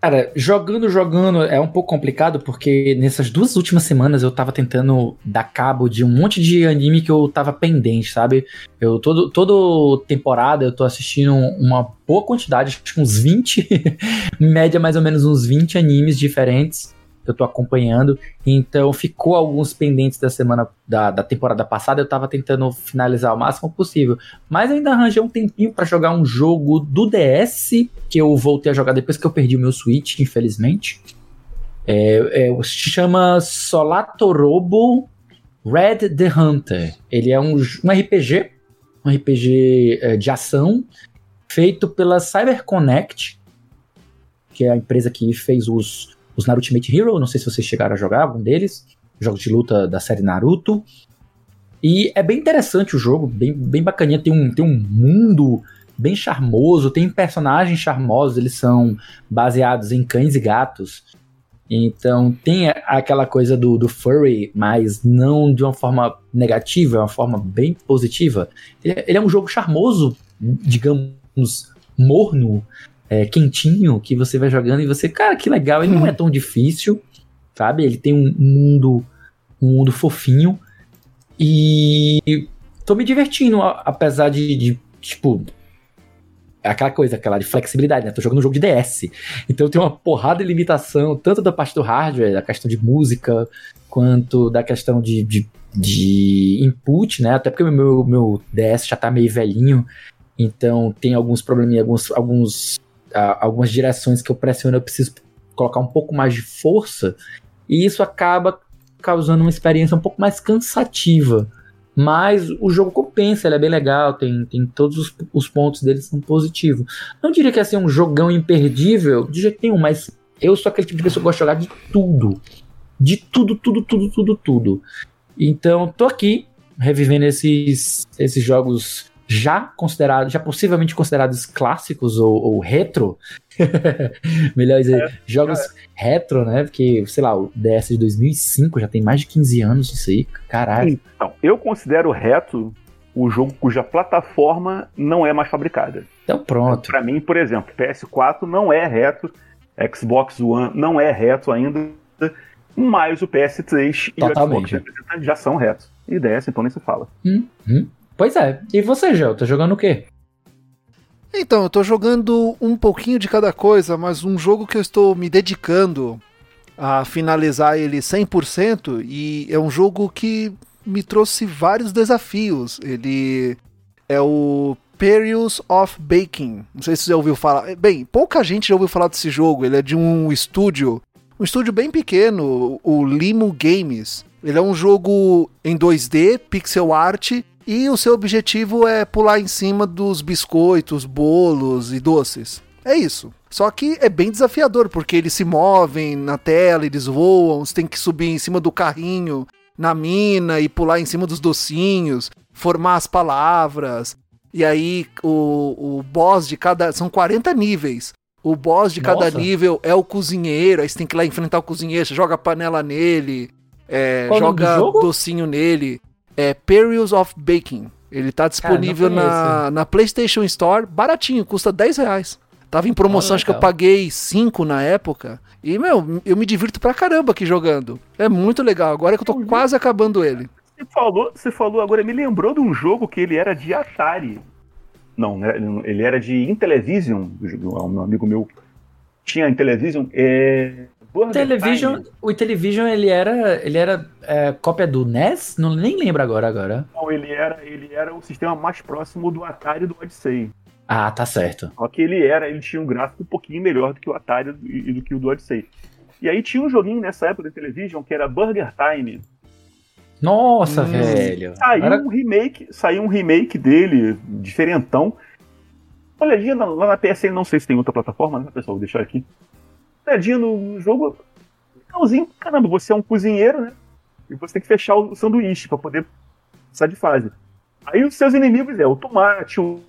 Cara, jogando, jogando é um pouco complicado porque nessas duas últimas semanas eu tava tentando dar cabo de um monte de anime que eu tava pendente, sabe? Eu todo, todo temporada eu tô assistindo uma boa quantidade, acho que uns 20, [laughs] média mais ou menos uns 20 animes diferentes que eu tô acompanhando. Então ficou alguns pendentes da semana da, da temporada passada, eu tava tentando finalizar o máximo possível. Mas ainda arranjei um tempinho pra jogar um jogo do DS que eu voltei a jogar depois que eu perdi o meu Switch, infelizmente. É, é, se chama Solatorobo Red the Hunter. Ele é um, um RPG, um RPG é, de ação, feito pela CyberConnect, que é a empresa que fez os, os Naruto Ultimate Hero. Não sei se vocês chegaram a jogar algum deles. Jogos de luta da série Naruto. E é bem interessante o jogo, bem, bem bacaninha. Tem um, tem um mundo bem charmoso, tem personagens charmosos, eles são baseados em cães e gatos. Então tem aquela coisa do, do furry, mas não de uma forma negativa, é uma forma bem positiva. Ele, é- ele é um jogo charmoso, digamos, morno, é, quentinho, que você vai jogando e você, cara, que legal, ele não é tão difícil, sabe? Ele tem um mundo, um mundo fofinho. E tô me divertindo, apesar de, de, tipo, é aquela coisa, aquela de flexibilidade, né? Tô jogando um jogo de DS. Então tem uma porrada de limitação, tanto da parte do hardware, da questão de música, quanto da questão de, de, de input, né? Até porque o meu, meu DS já tá meio velhinho, então tem alguns probleminhas, alguns, alguns, algumas direções que eu pressiono, eu preciso colocar um pouco mais de força, e isso acaba causando uma experiência um pouco mais cansativa. Mas o jogo compensa, ele é bem legal, tem, tem todos os, os pontos dele são positivos. Não diria que é assim, um jogão imperdível, de jeito nenhum, mas eu sou aquele tipo de pessoa que gosta de jogar de tudo. De tudo, tudo, tudo, tudo, tudo. Então, tô aqui revivendo esses, esses jogos já considerados, já possivelmente considerados clássicos ou, ou retro. [laughs] Melhor dizer, é, jogos é. retro, né? Porque, sei lá, o DS de 2005 já tem mais de 15 anos isso aí. Caralho. Então, eu considero retro o jogo cuja plataforma não é mais fabricada. Então pronto. Para mim, por exemplo, PS4 não é retro, Xbox One não é retro ainda, mas o PS3 Totalmente. e o Xbox já são retos. E DS, então nem se fala. Hum, hum. Pois é. E você, Gel, tá jogando o quê? Então, eu tô jogando um pouquinho de cada coisa, mas um jogo que eu estou me dedicando a finalizar ele 100% e é um jogo que me trouxe vários desafios. Ele é o Perils of Baking. Não sei se você já ouviu falar. Bem, pouca gente já ouviu falar desse jogo. Ele é de um estúdio, um estúdio bem pequeno, o Limo Games. Ele é um jogo em 2D, pixel art, e o seu objetivo é pular em cima dos biscoitos, bolos e doces. É isso. Só que é bem desafiador, porque eles se movem na tela, eles voam, você tem que subir em cima do carrinho na mina e pular em cima dos docinhos, formar as palavras. E aí o, o boss de cada. São 40 níveis. O boss de Nossa. cada nível é o cozinheiro, aí você tem que ir lá enfrentar o cozinheiro, você joga panela nele, é, joga docinho nele é Perils of Baking. Ele tá disponível Cara, na, na PlayStation Store, baratinho, custa 10 reais. Tava em promoção, acho que eu paguei 5 na época. E, meu, eu me divirto pra caramba aqui jogando. É muito legal. Agora que eu tô quase acabando ele. Você falou, você falou agora, me lembrou de um jogo que ele era de Atari. Não, né, ele era de Intellivision. Um amigo meu tinha Intellivision. É, Television, o Television ele era, ele era é, cópia do NES? Não nem lembro agora agora. Não, ele era, ele era o sistema mais próximo do Atari do Odyssey. Ah, tá certo. Só que ele era, ele tinha um gráfico um pouquinho melhor do que o Atari e do que o do Odyssey. E aí tinha um joguinho nessa época da Television que era Burger Time. Nossa, hum, velho. Saiu era... um remake, saiu um remake dele, diferentão. Olhadinha lá na PSN, não sei se tem outra plataforma, né, pessoal? Vou deixar aqui olhadinha no jogo, legalzinho, caramba, você é um cozinheiro, né? E você tem que fechar o sanduíche para poder sair de fase. Aí os seus inimigos é o tomate, o,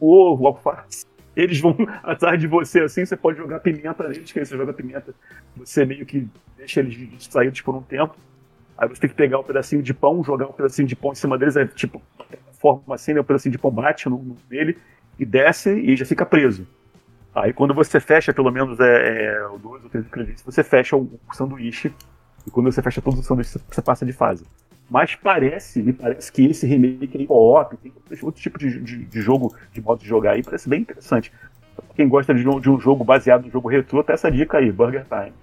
o ovo, o alface. Eles vão [laughs] atrás de você assim, você pode jogar pimenta neles, que aí você joga pimenta, você meio que deixa eles distraídos por um tempo. Aí você tem que pegar um pedacinho de pão, jogar um pedacinho de pão em cima deles, é tipo, forma assim, né, um pedacinho de pão bate no, nele e desce e já fica preso. Aí quando você fecha, pelo menos é, é ou três ingredientes, você fecha o, o sanduíche. E quando você fecha todos os sanduíches, você passa de fase. Mas parece, me parece que esse remake aí, co-op, tem outro tipo de, de, de, jogo, de modo de jogar aí, parece bem interessante. Quem gosta de um, de um jogo baseado no jogo retrô, até essa dica aí, Burger Time.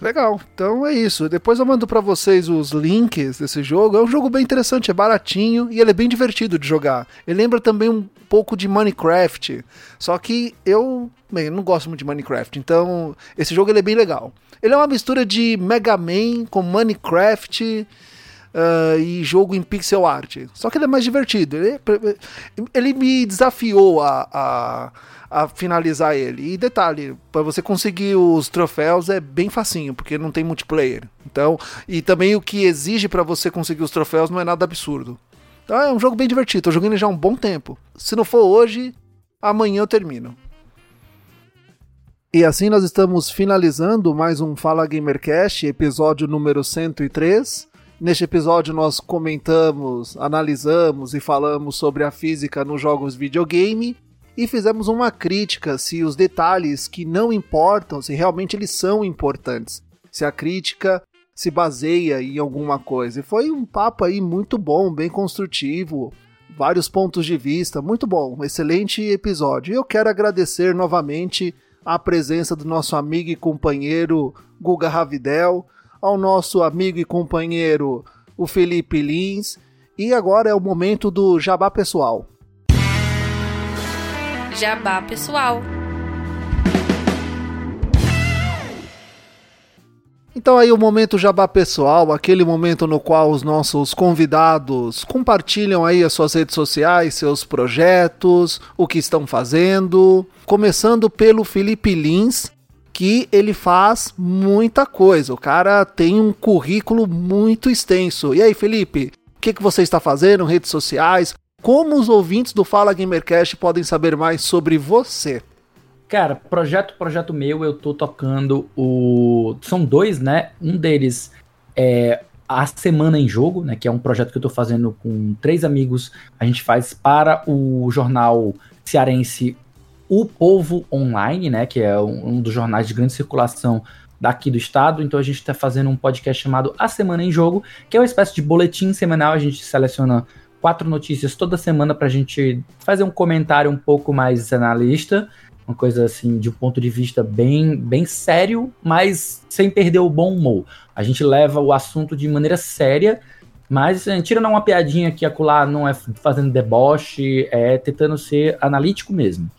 Legal, então é isso. Depois eu mando para vocês os links desse jogo. É um jogo bem interessante, é baratinho e ele é bem divertido de jogar. Ele lembra também um pouco de Minecraft, só que eu, bem, não gosto muito de Minecraft, então esse jogo ele é bem legal. Ele é uma mistura de Mega Man com Minecraft. Uh, e jogo em pixel art. Só que ele é mais divertido. Ele, ele me desafiou a, a a finalizar ele. E detalhe, para você conseguir os troféus é bem facinho, porque não tem multiplayer. Então, e também o que exige para você conseguir os troféus não é nada absurdo. Então é um jogo bem divertido, tô jogando já há um bom tempo. Se não for hoje, amanhã eu termino. E assim nós estamos finalizando mais um Fala Gamercast, episódio número 103. Neste episódio nós comentamos, analisamos e falamos sobre a física nos jogos videogame e fizemos uma crítica se os detalhes que não importam, se realmente eles são importantes. Se a crítica se baseia em alguma coisa. E foi um papo aí muito bom, bem construtivo, vários pontos de vista, muito bom, excelente episódio. E eu quero agradecer novamente a presença do nosso amigo e companheiro Guga Ravidel, ao nosso amigo e companheiro o Felipe Lins, e agora é o momento do jabá pessoal. Jabá pessoal. Então aí o momento jabá pessoal, aquele momento no qual os nossos convidados compartilham aí as suas redes sociais, seus projetos, o que estão fazendo. Começando pelo Felipe Lins, que ele faz muita coisa. O cara tem um currículo muito extenso. E aí, Felipe, o que, que você está fazendo? Redes sociais? Como os ouvintes do Fala Gamercast podem saber mais sobre você? Cara, projeto, projeto meu, eu tô tocando o. São dois, né? Um deles é a Semana em Jogo, né? Que é um projeto que eu tô fazendo com três amigos. A gente faz para o jornal cearense O Povo Online, né? Que é um dos jornais de grande circulação daqui do estado. Então a gente está fazendo um podcast chamado A Semana em Jogo, que é uma espécie de boletim semanal. A gente seleciona quatro notícias toda semana para a gente fazer um comentário um pouco mais analista uma coisa assim de um ponto de vista bem, bem sério, mas sem perder o bom humor. A gente leva o assunto de maneira séria, mas assim, tira uma piadinha aqui acolá, não é fazendo deboche, é tentando ser analítico mesmo.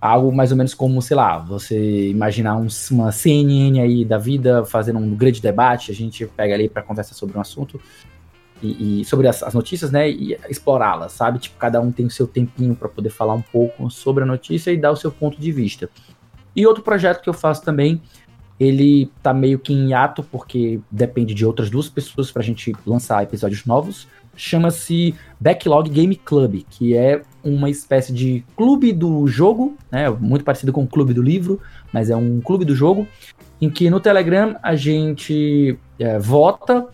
Algo mais ou menos como, sei lá, você imaginar um, uma CNN aí da vida fazendo um grande debate, a gente pega ali para conversar sobre um assunto e, sobre as, as, notícias, né, e explorá-las, sabe? Tipo, cada um tem o seu tempinho para poder falar um pouco sobre a notícia e dar o seu ponto de vista. E outro projeto que eu faço também, ele tá meio que em hiato, porque depende de outras duas pessoas pra gente lançar episódios novos. Chama-se Backlog Game Club, que é uma espécie de clube do jogo, né? Muito parecido com o clube do livro, mas é um clube do jogo, em que no Telegram a gente é, vota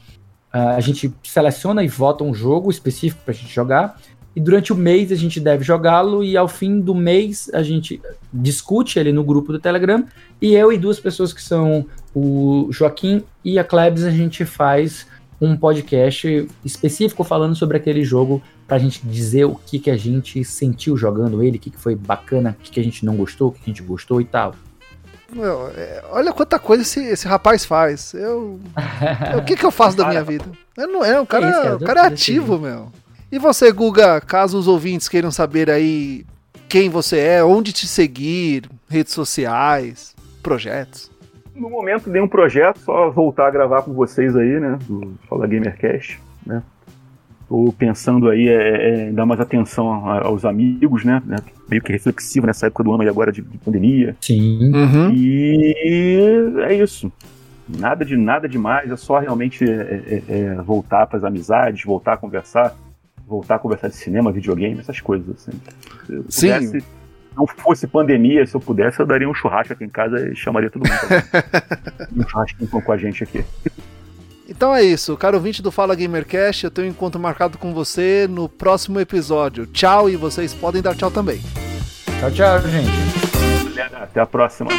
a gente seleciona e vota um jogo específico para a gente jogar. E durante o mês a gente deve jogá-lo. E ao fim do mês a gente discute ele no grupo do Telegram. E eu e duas pessoas que são o Joaquim e a Klebs, a gente faz um podcast específico falando sobre aquele jogo para a gente dizer o que, que a gente sentiu jogando ele, o que, que foi bacana, o que, que a gente não gostou, o que a gente gostou e tal. Meu, é, olha quanta coisa esse, esse rapaz faz. Eu, eu, o que, que eu faço da minha vida? Eu não é, o cara, é, isso, o cara é ativo, meu. E você, Guga, caso os ouvintes queiram saber aí quem você é, onde te seguir, redes sociais, projetos? No momento, nenhum projeto, só voltar a gravar com vocês aí, né? Do Fala Gamercast, né? Tô pensando aí é, é, é dar mais atenção aos amigos, né? Meio que reflexivo nessa época do ano e agora de, de pandemia. Sim. Uhum. E é isso. Nada de nada demais, é só realmente é, é, é voltar para as amizades, voltar a conversar, voltar a conversar de cinema, videogame, essas coisas assim. Se eu pudesse, Sim. não fosse pandemia, se eu pudesse, eu daria um churrasco aqui em casa e chamaria todo mundo. [laughs] um churrasquinho com a gente aqui. Então é isso, caro ouvinte do Fala Gamercast, eu tenho um encontro marcado com você no próximo episódio. Tchau e vocês podem dar tchau também. Tchau, tchau, gente. Até a próxima.